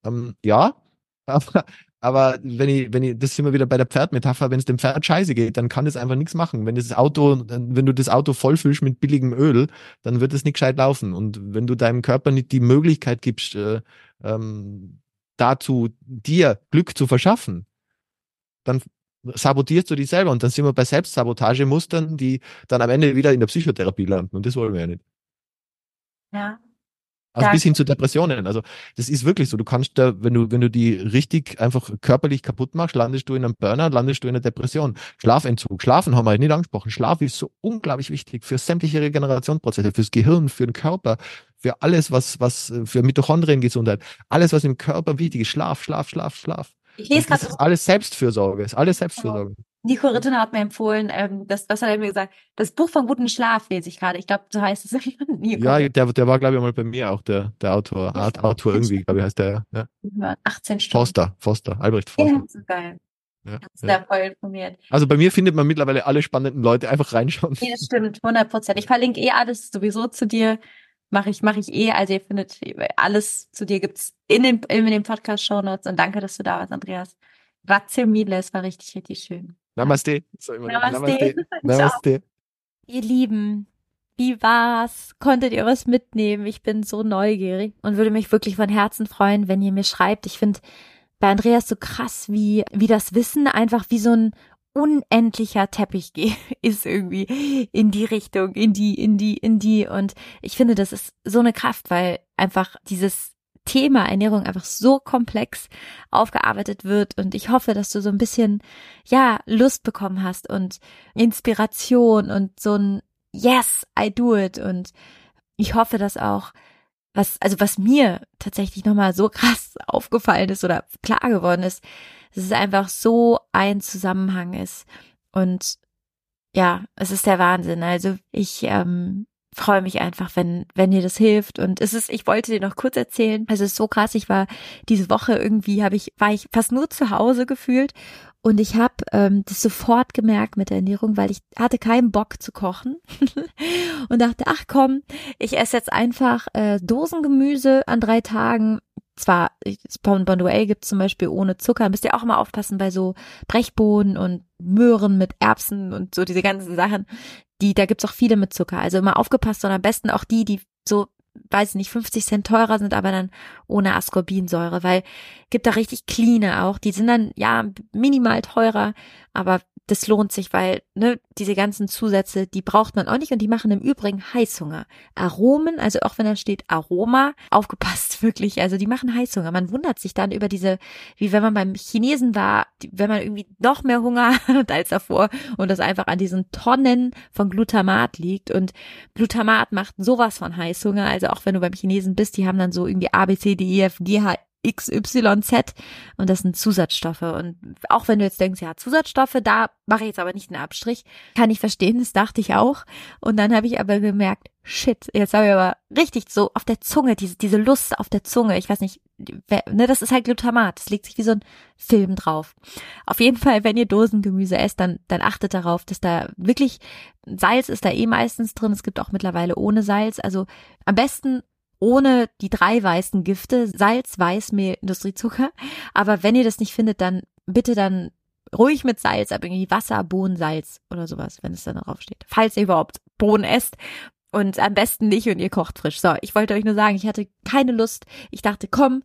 Ähm, ja, aber, aber wenn ich, wenn ich, das sind wir wieder bei der Pferdmetapher, wenn es dem Pferd scheiße geht, dann kann es einfach nichts machen. Wenn das Auto, wenn du das Auto vollfüllst mit billigem Öl, dann wird es nicht gescheit laufen. Und wenn du deinem Körper nicht die Möglichkeit gibst, äh, ähm, dazu dir Glück zu verschaffen, dann sabotierst du dich selber. Und dann sind wir bei Selbstsabotagemustern, die dann am Ende wieder in der Psychotherapie landen. Und das wollen wir ja nicht. Ja. Also bis hin zu Depressionen. Also das ist wirklich so. Du kannst da, wenn du, wenn du die richtig einfach körperlich kaputt machst, landest du in einem Burner, landest du in einer Depression. Schlafentzug. Schlafen haben wir nicht angesprochen. Schlaf ist so unglaublich wichtig für sämtliche Regenerationsprozesse, fürs Gehirn, für den Körper, für alles, was, was, für Mitochondriengesundheit. Alles, was im Körper wichtig ist. Schlaf, Schlaf, Schlaf, Schlaf. Ich lese gerade. Das ist alles Selbstfürsorge. Ist alles Selbstfürsorge. Nico Rittner hat mir empfohlen, ähm, das, was hat er mir gesagt? Das Buch vom guten Schlaf lese ich gerade. Ich glaube, so heißt es. Nico. Ja, der, der war, glaube ich, mal bei mir auch, der, der Autor. Art, Autor irgendwie, glaube ich, heißt der. Ja. 18 Stunden. Foster, Foster, Albrecht Foster. Ja, so geil. Ja, ja. voll informiert. Also bei mir findet man mittlerweile alle spannenden Leute einfach reinschauen. Ja, das stimmt, 100 Prozent. Ich verlinke eh alles sowieso zu dir. Mache ich, mache ich eh. Also ihr findet alles zu dir gibt's in den, in den Podcast-Show Notes. Und danke, dass du da warst, Andreas. Ratze es war richtig, richtig schön. Namaste. Namaste. Namaste. Ihr Lieben, wie war's? Konntet ihr was mitnehmen? Ich bin so neugierig und würde mich wirklich von Herzen freuen, wenn ihr mir schreibt. Ich finde bei Andreas so krass, wie, wie das Wissen einfach wie so ein unendlicher Teppich ist irgendwie in die Richtung, in die, in die, in die. Und ich finde, das ist so eine Kraft, weil einfach dieses Thema Ernährung einfach so komplex aufgearbeitet wird und ich hoffe, dass du so ein bisschen, ja, Lust bekommen hast und Inspiration und so ein Yes, I do it und ich hoffe, dass auch was, also was mir tatsächlich nochmal so krass aufgefallen ist oder klar geworden ist, dass es einfach so ein Zusammenhang ist und ja, es ist der Wahnsinn. Also ich ähm, freue mich einfach, wenn, wenn dir das hilft. Und es ist, ich wollte dir noch kurz erzählen, also es ist so krass, ich war diese Woche irgendwie, habe ich, war ich fast nur zu Hause gefühlt und ich habe ähm, das sofort gemerkt mit der Ernährung, weil ich hatte keinen Bock zu kochen und dachte, ach komm, ich esse jetzt einfach äh, Dosengemüse an drei Tagen. Zwar, Bonduelle gibt zum Beispiel ohne Zucker, müsst ihr auch mal aufpassen bei so Brechbohnen und Möhren mit Erbsen und so diese ganzen Sachen die, da gibt's auch viele mit Zucker. Also immer aufgepasst und am besten auch die, die so, weiß ich nicht, 50 Cent teurer sind, aber dann ohne Ascorbinsäure, weil gibt da richtig cleane auch. Die sind dann ja minimal teurer, aber das lohnt sich, weil ne, diese ganzen Zusätze, die braucht man auch nicht und die machen im Übrigen Heißhunger. Aromen, also auch wenn da steht Aroma, aufgepasst wirklich, also die machen Heißhunger. Man wundert sich dann über diese, wie wenn man beim Chinesen war, wenn man irgendwie noch mehr Hunger hat als davor und das einfach an diesen Tonnen von Glutamat liegt und Glutamat macht sowas von Heißhunger, also auch wenn du beim Chinesen bist, die haben dann so irgendwie A, B, C, D, E, F, G, H, XYZ und das sind Zusatzstoffe. Und auch wenn du jetzt denkst, ja, Zusatzstoffe, da mache ich jetzt aber nicht einen Abstrich, kann ich verstehen, das dachte ich auch. Und dann habe ich aber gemerkt, shit, jetzt habe ich aber richtig so auf der Zunge, diese, diese Lust auf der Zunge, ich weiß nicht, ne, das ist halt Glutamat, das legt sich wie so ein Film drauf. Auf jeden Fall, wenn ihr Dosengemüse esst, dann, dann achtet darauf, dass da wirklich, Salz ist da eh meistens drin, es gibt auch mittlerweile ohne Salz, also am besten ohne die drei weißen Gifte, Salz, Weißmehl, Industriezucker. Aber wenn ihr das nicht findet, dann bitte dann ruhig mit Salz, aber irgendwie Wasser, Bohnen, Salz oder sowas, wenn es dann drauf steht. Falls ihr überhaupt Bohnen esst. Und am besten nicht und ihr kocht frisch. So, ich wollte euch nur sagen, ich hatte keine Lust. Ich dachte, komm,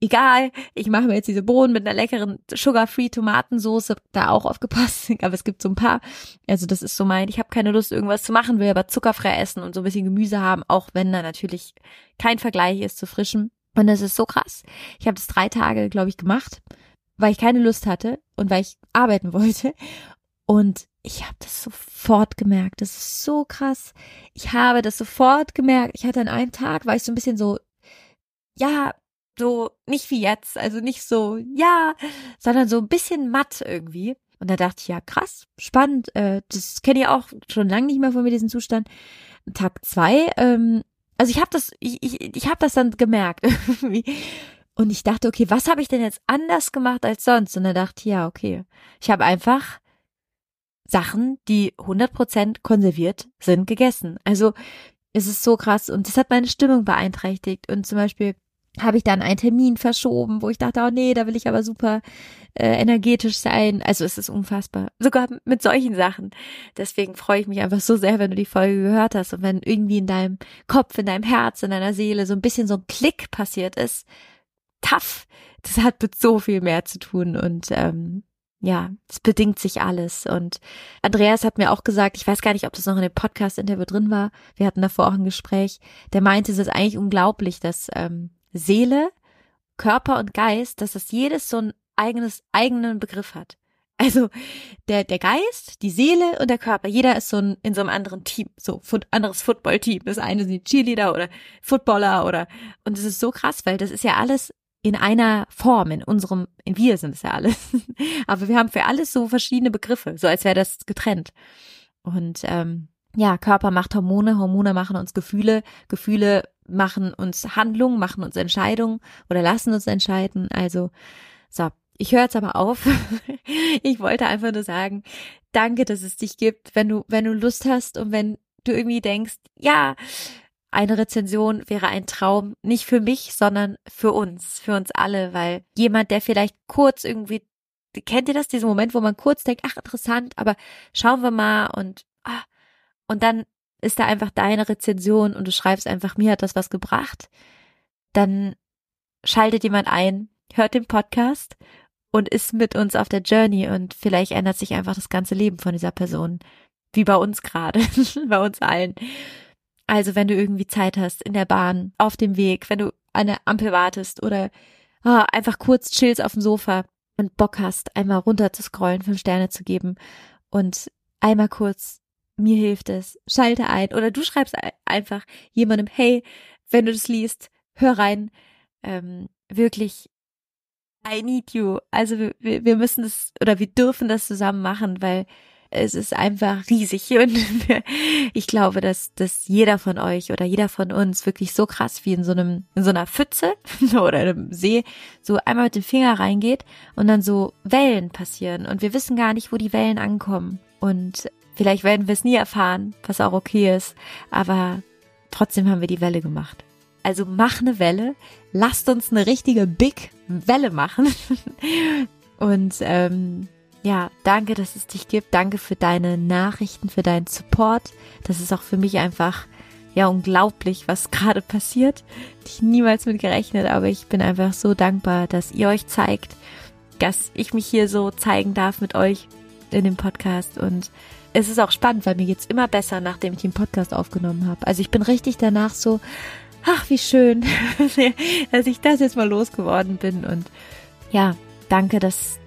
egal, ich mache mir jetzt diese Bohnen mit einer leckeren Sugar-Free Tomatensoße, da auch aufgepasst, aber es gibt so ein paar. Also das ist so mein, ich habe keine Lust irgendwas zu machen, will aber zuckerfrei essen und so ein bisschen Gemüse haben, auch wenn da natürlich kein Vergleich ist zu frischem. Und das ist so krass. Ich habe das drei Tage, glaube ich, gemacht, weil ich keine Lust hatte und weil ich arbeiten wollte. Und ich habe das sofort gemerkt. Das ist so krass. Ich habe das sofort gemerkt. Ich hatte an einem Tag, war ich so ein bisschen so, ja, so nicht wie jetzt, also nicht so ja, sondern so ein bisschen matt irgendwie. Und da dachte ich, ja, krass, spannend, äh, das kenne ich auch schon lange nicht mehr von mir, diesen Zustand. Tag zwei, ähm, also ich habe das, ich, ich, ich habe das dann gemerkt irgendwie. Und ich dachte, okay, was habe ich denn jetzt anders gemacht als sonst? Und da dachte ich, ja, okay, ich habe einfach Sachen, die 100% konserviert sind, gegessen. Also es ist so krass und das hat meine Stimmung beeinträchtigt. Und zum Beispiel habe ich dann einen Termin verschoben, wo ich dachte, oh nee, da will ich aber super äh, energetisch sein. Also es ist unfassbar. Sogar mit solchen Sachen. Deswegen freue ich mich einfach so sehr, wenn du die Folge gehört hast und wenn irgendwie in deinem Kopf, in deinem Herz, in deiner Seele so ein bisschen so ein Klick passiert ist. Tough. Das hat mit so viel mehr zu tun und ähm, ja, es bedingt sich alles. Und Andreas hat mir auch gesagt, ich weiß gar nicht, ob das noch in dem Podcast-Interview drin war. Wir hatten davor auch ein Gespräch. Der meinte, es ist eigentlich unglaublich, dass ähm, Seele, Körper und Geist, dass das jedes so ein eigenes, eigenen Begriff hat. Also der, der Geist, die Seele und der Körper, jeder ist so ein, in so einem anderen Team, so ein anderes Football-Team. Das eine sind die Cheerleader oder Footballer oder und es ist so krass, weil das ist ja alles in einer Form, in unserem, in wir sind es ja alles. Aber wir haben für alles so verschiedene Begriffe, so als wäre das getrennt. Und ähm, ja, Körper macht Hormone, Hormone machen uns Gefühle, Gefühle machen uns Handlungen, machen uns Entscheidungen oder lassen uns entscheiden. Also, so, ich höre jetzt aber auf. ich wollte einfach nur sagen, danke, dass es dich gibt, wenn du, wenn du Lust hast und wenn du irgendwie denkst, ja, eine Rezension wäre ein Traum, nicht für mich, sondern für uns, für uns alle, weil jemand, der vielleicht kurz irgendwie, kennt ihr das, diesen Moment, wo man kurz denkt, ach, interessant, aber schauen wir mal und, ah, und dann ist da einfach deine Rezension und du schreibst einfach, mir hat das was gebracht, dann schaltet jemand ein, hört den Podcast und ist mit uns auf der Journey und vielleicht ändert sich einfach das ganze Leben von dieser Person. Wie bei uns gerade, bei uns allen. Also wenn du irgendwie Zeit hast in der Bahn, auf dem Weg, wenn du an der Ampel wartest oder oh, einfach kurz chillst auf dem Sofa und Bock hast, einmal runter zu scrollen, fünf Sterne zu geben und einmal kurz mir hilft es, schalte ein. Oder du schreibst einfach jemandem, hey, wenn du das liest, hör rein, ähm, wirklich, I need you. Also wir, wir müssen das oder wir dürfen das zusammen machen, weil es ist einfach riesig. Und ich glaube, dass, dass jeder von euch oder jeder von uns wirklich so krass wie in so einem, in so einer Pfütze oder einem See so einmal mit dem Finger reingeht und dann so Wellen passieren. Und wir wissen gar nicht, wo die Wellen ankommen. Und Vielleicht werden wir es nie erfahren, was auch okay ist, aber trotzdem haben wir die Welle gemacht. Also mach eine Welle, lasst uns eine richtige Big Welle machen. Und ähm, ja, danke, dass es dich gibt. Danke für deine Nachrichten, für deinen Support. Das ist auch für mich einfach ja unglaublich, was gerade passiert. Ich niemals mit gerechnet, aber ich bin einfach so dankbar, dass ihr euch zeigt, dass ich mich hier so zeigen darf mit euch in dem Podcast und es ist auch spannend, weil mir geht's immer besser, nachdem ich den Podcast aufgenommen habe. Also ich bin richtig danach so, ach, wie schön, dass ich das jetzt mal losgeworden bin. Und ja, danke, dass,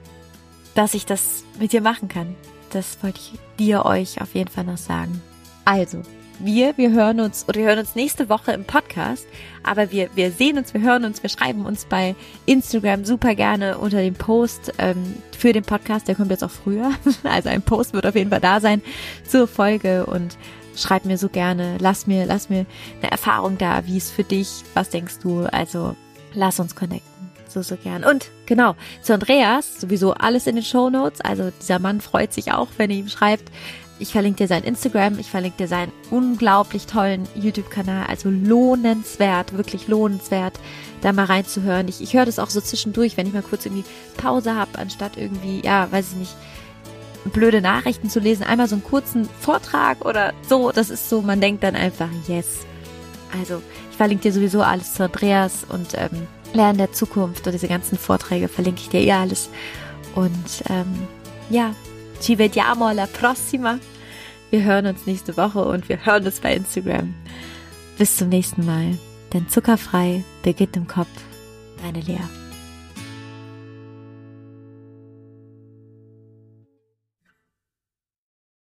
dass ich das mit dir machen kann. Das wollte ich dir euch auf jeden Fall noch sagen. Also, wir, wir hören uns oder wir hören uns nächste Woche im Podcast, aber wir, wir sehen uns, wir hören uns, wir schreiben uns bei Instagram super gerne unter dem Post ähm, für den Podcast, der kommt jetzt auch früher, also ein Post wird auf jeden Fall da sein zur Folge. Und schreib mir so gerne, lass mir, lass mir eine Erfahrung da, wie es für dich, was denkst du, also lass uns connecten. So, so gern. Und genau, zu Andreas, sowieso alles in den Show Notes. Also dieser Mann freut sich auch, wenn ihr ihm schreibt. Ich verlinke dir sein Instagram, ich verlinke dir seinen unglaublich tollen YouTube-Kanal. Also lohnenswert, wirklich lohnenswert, da mal reinzuhören. Ich, ich höre das auch so zwischendurch, wenn ich mal kurz irgendwie Pause habe, anstatt irgendwie, ja, weiß ich nicht, blöde Nachrichten zu lesen, einmal so einen kurzen Vortrag oder so. Das ist so, man denkt dann einfach, yes. Also, ich verlinke dir sowieso alles zu Andreas und ähm, Lernen der Zukunft und diese ganzen Vorträge verlinke ich dir eh alles. Und ähm, ja, ci vediamo alla prossima. Wir hören uns nächste Woche und wir hören uns bei Instagram. Bis zum nächsten Mal. Denn zuckerfrei beginnt im Kopf. Deine Lea.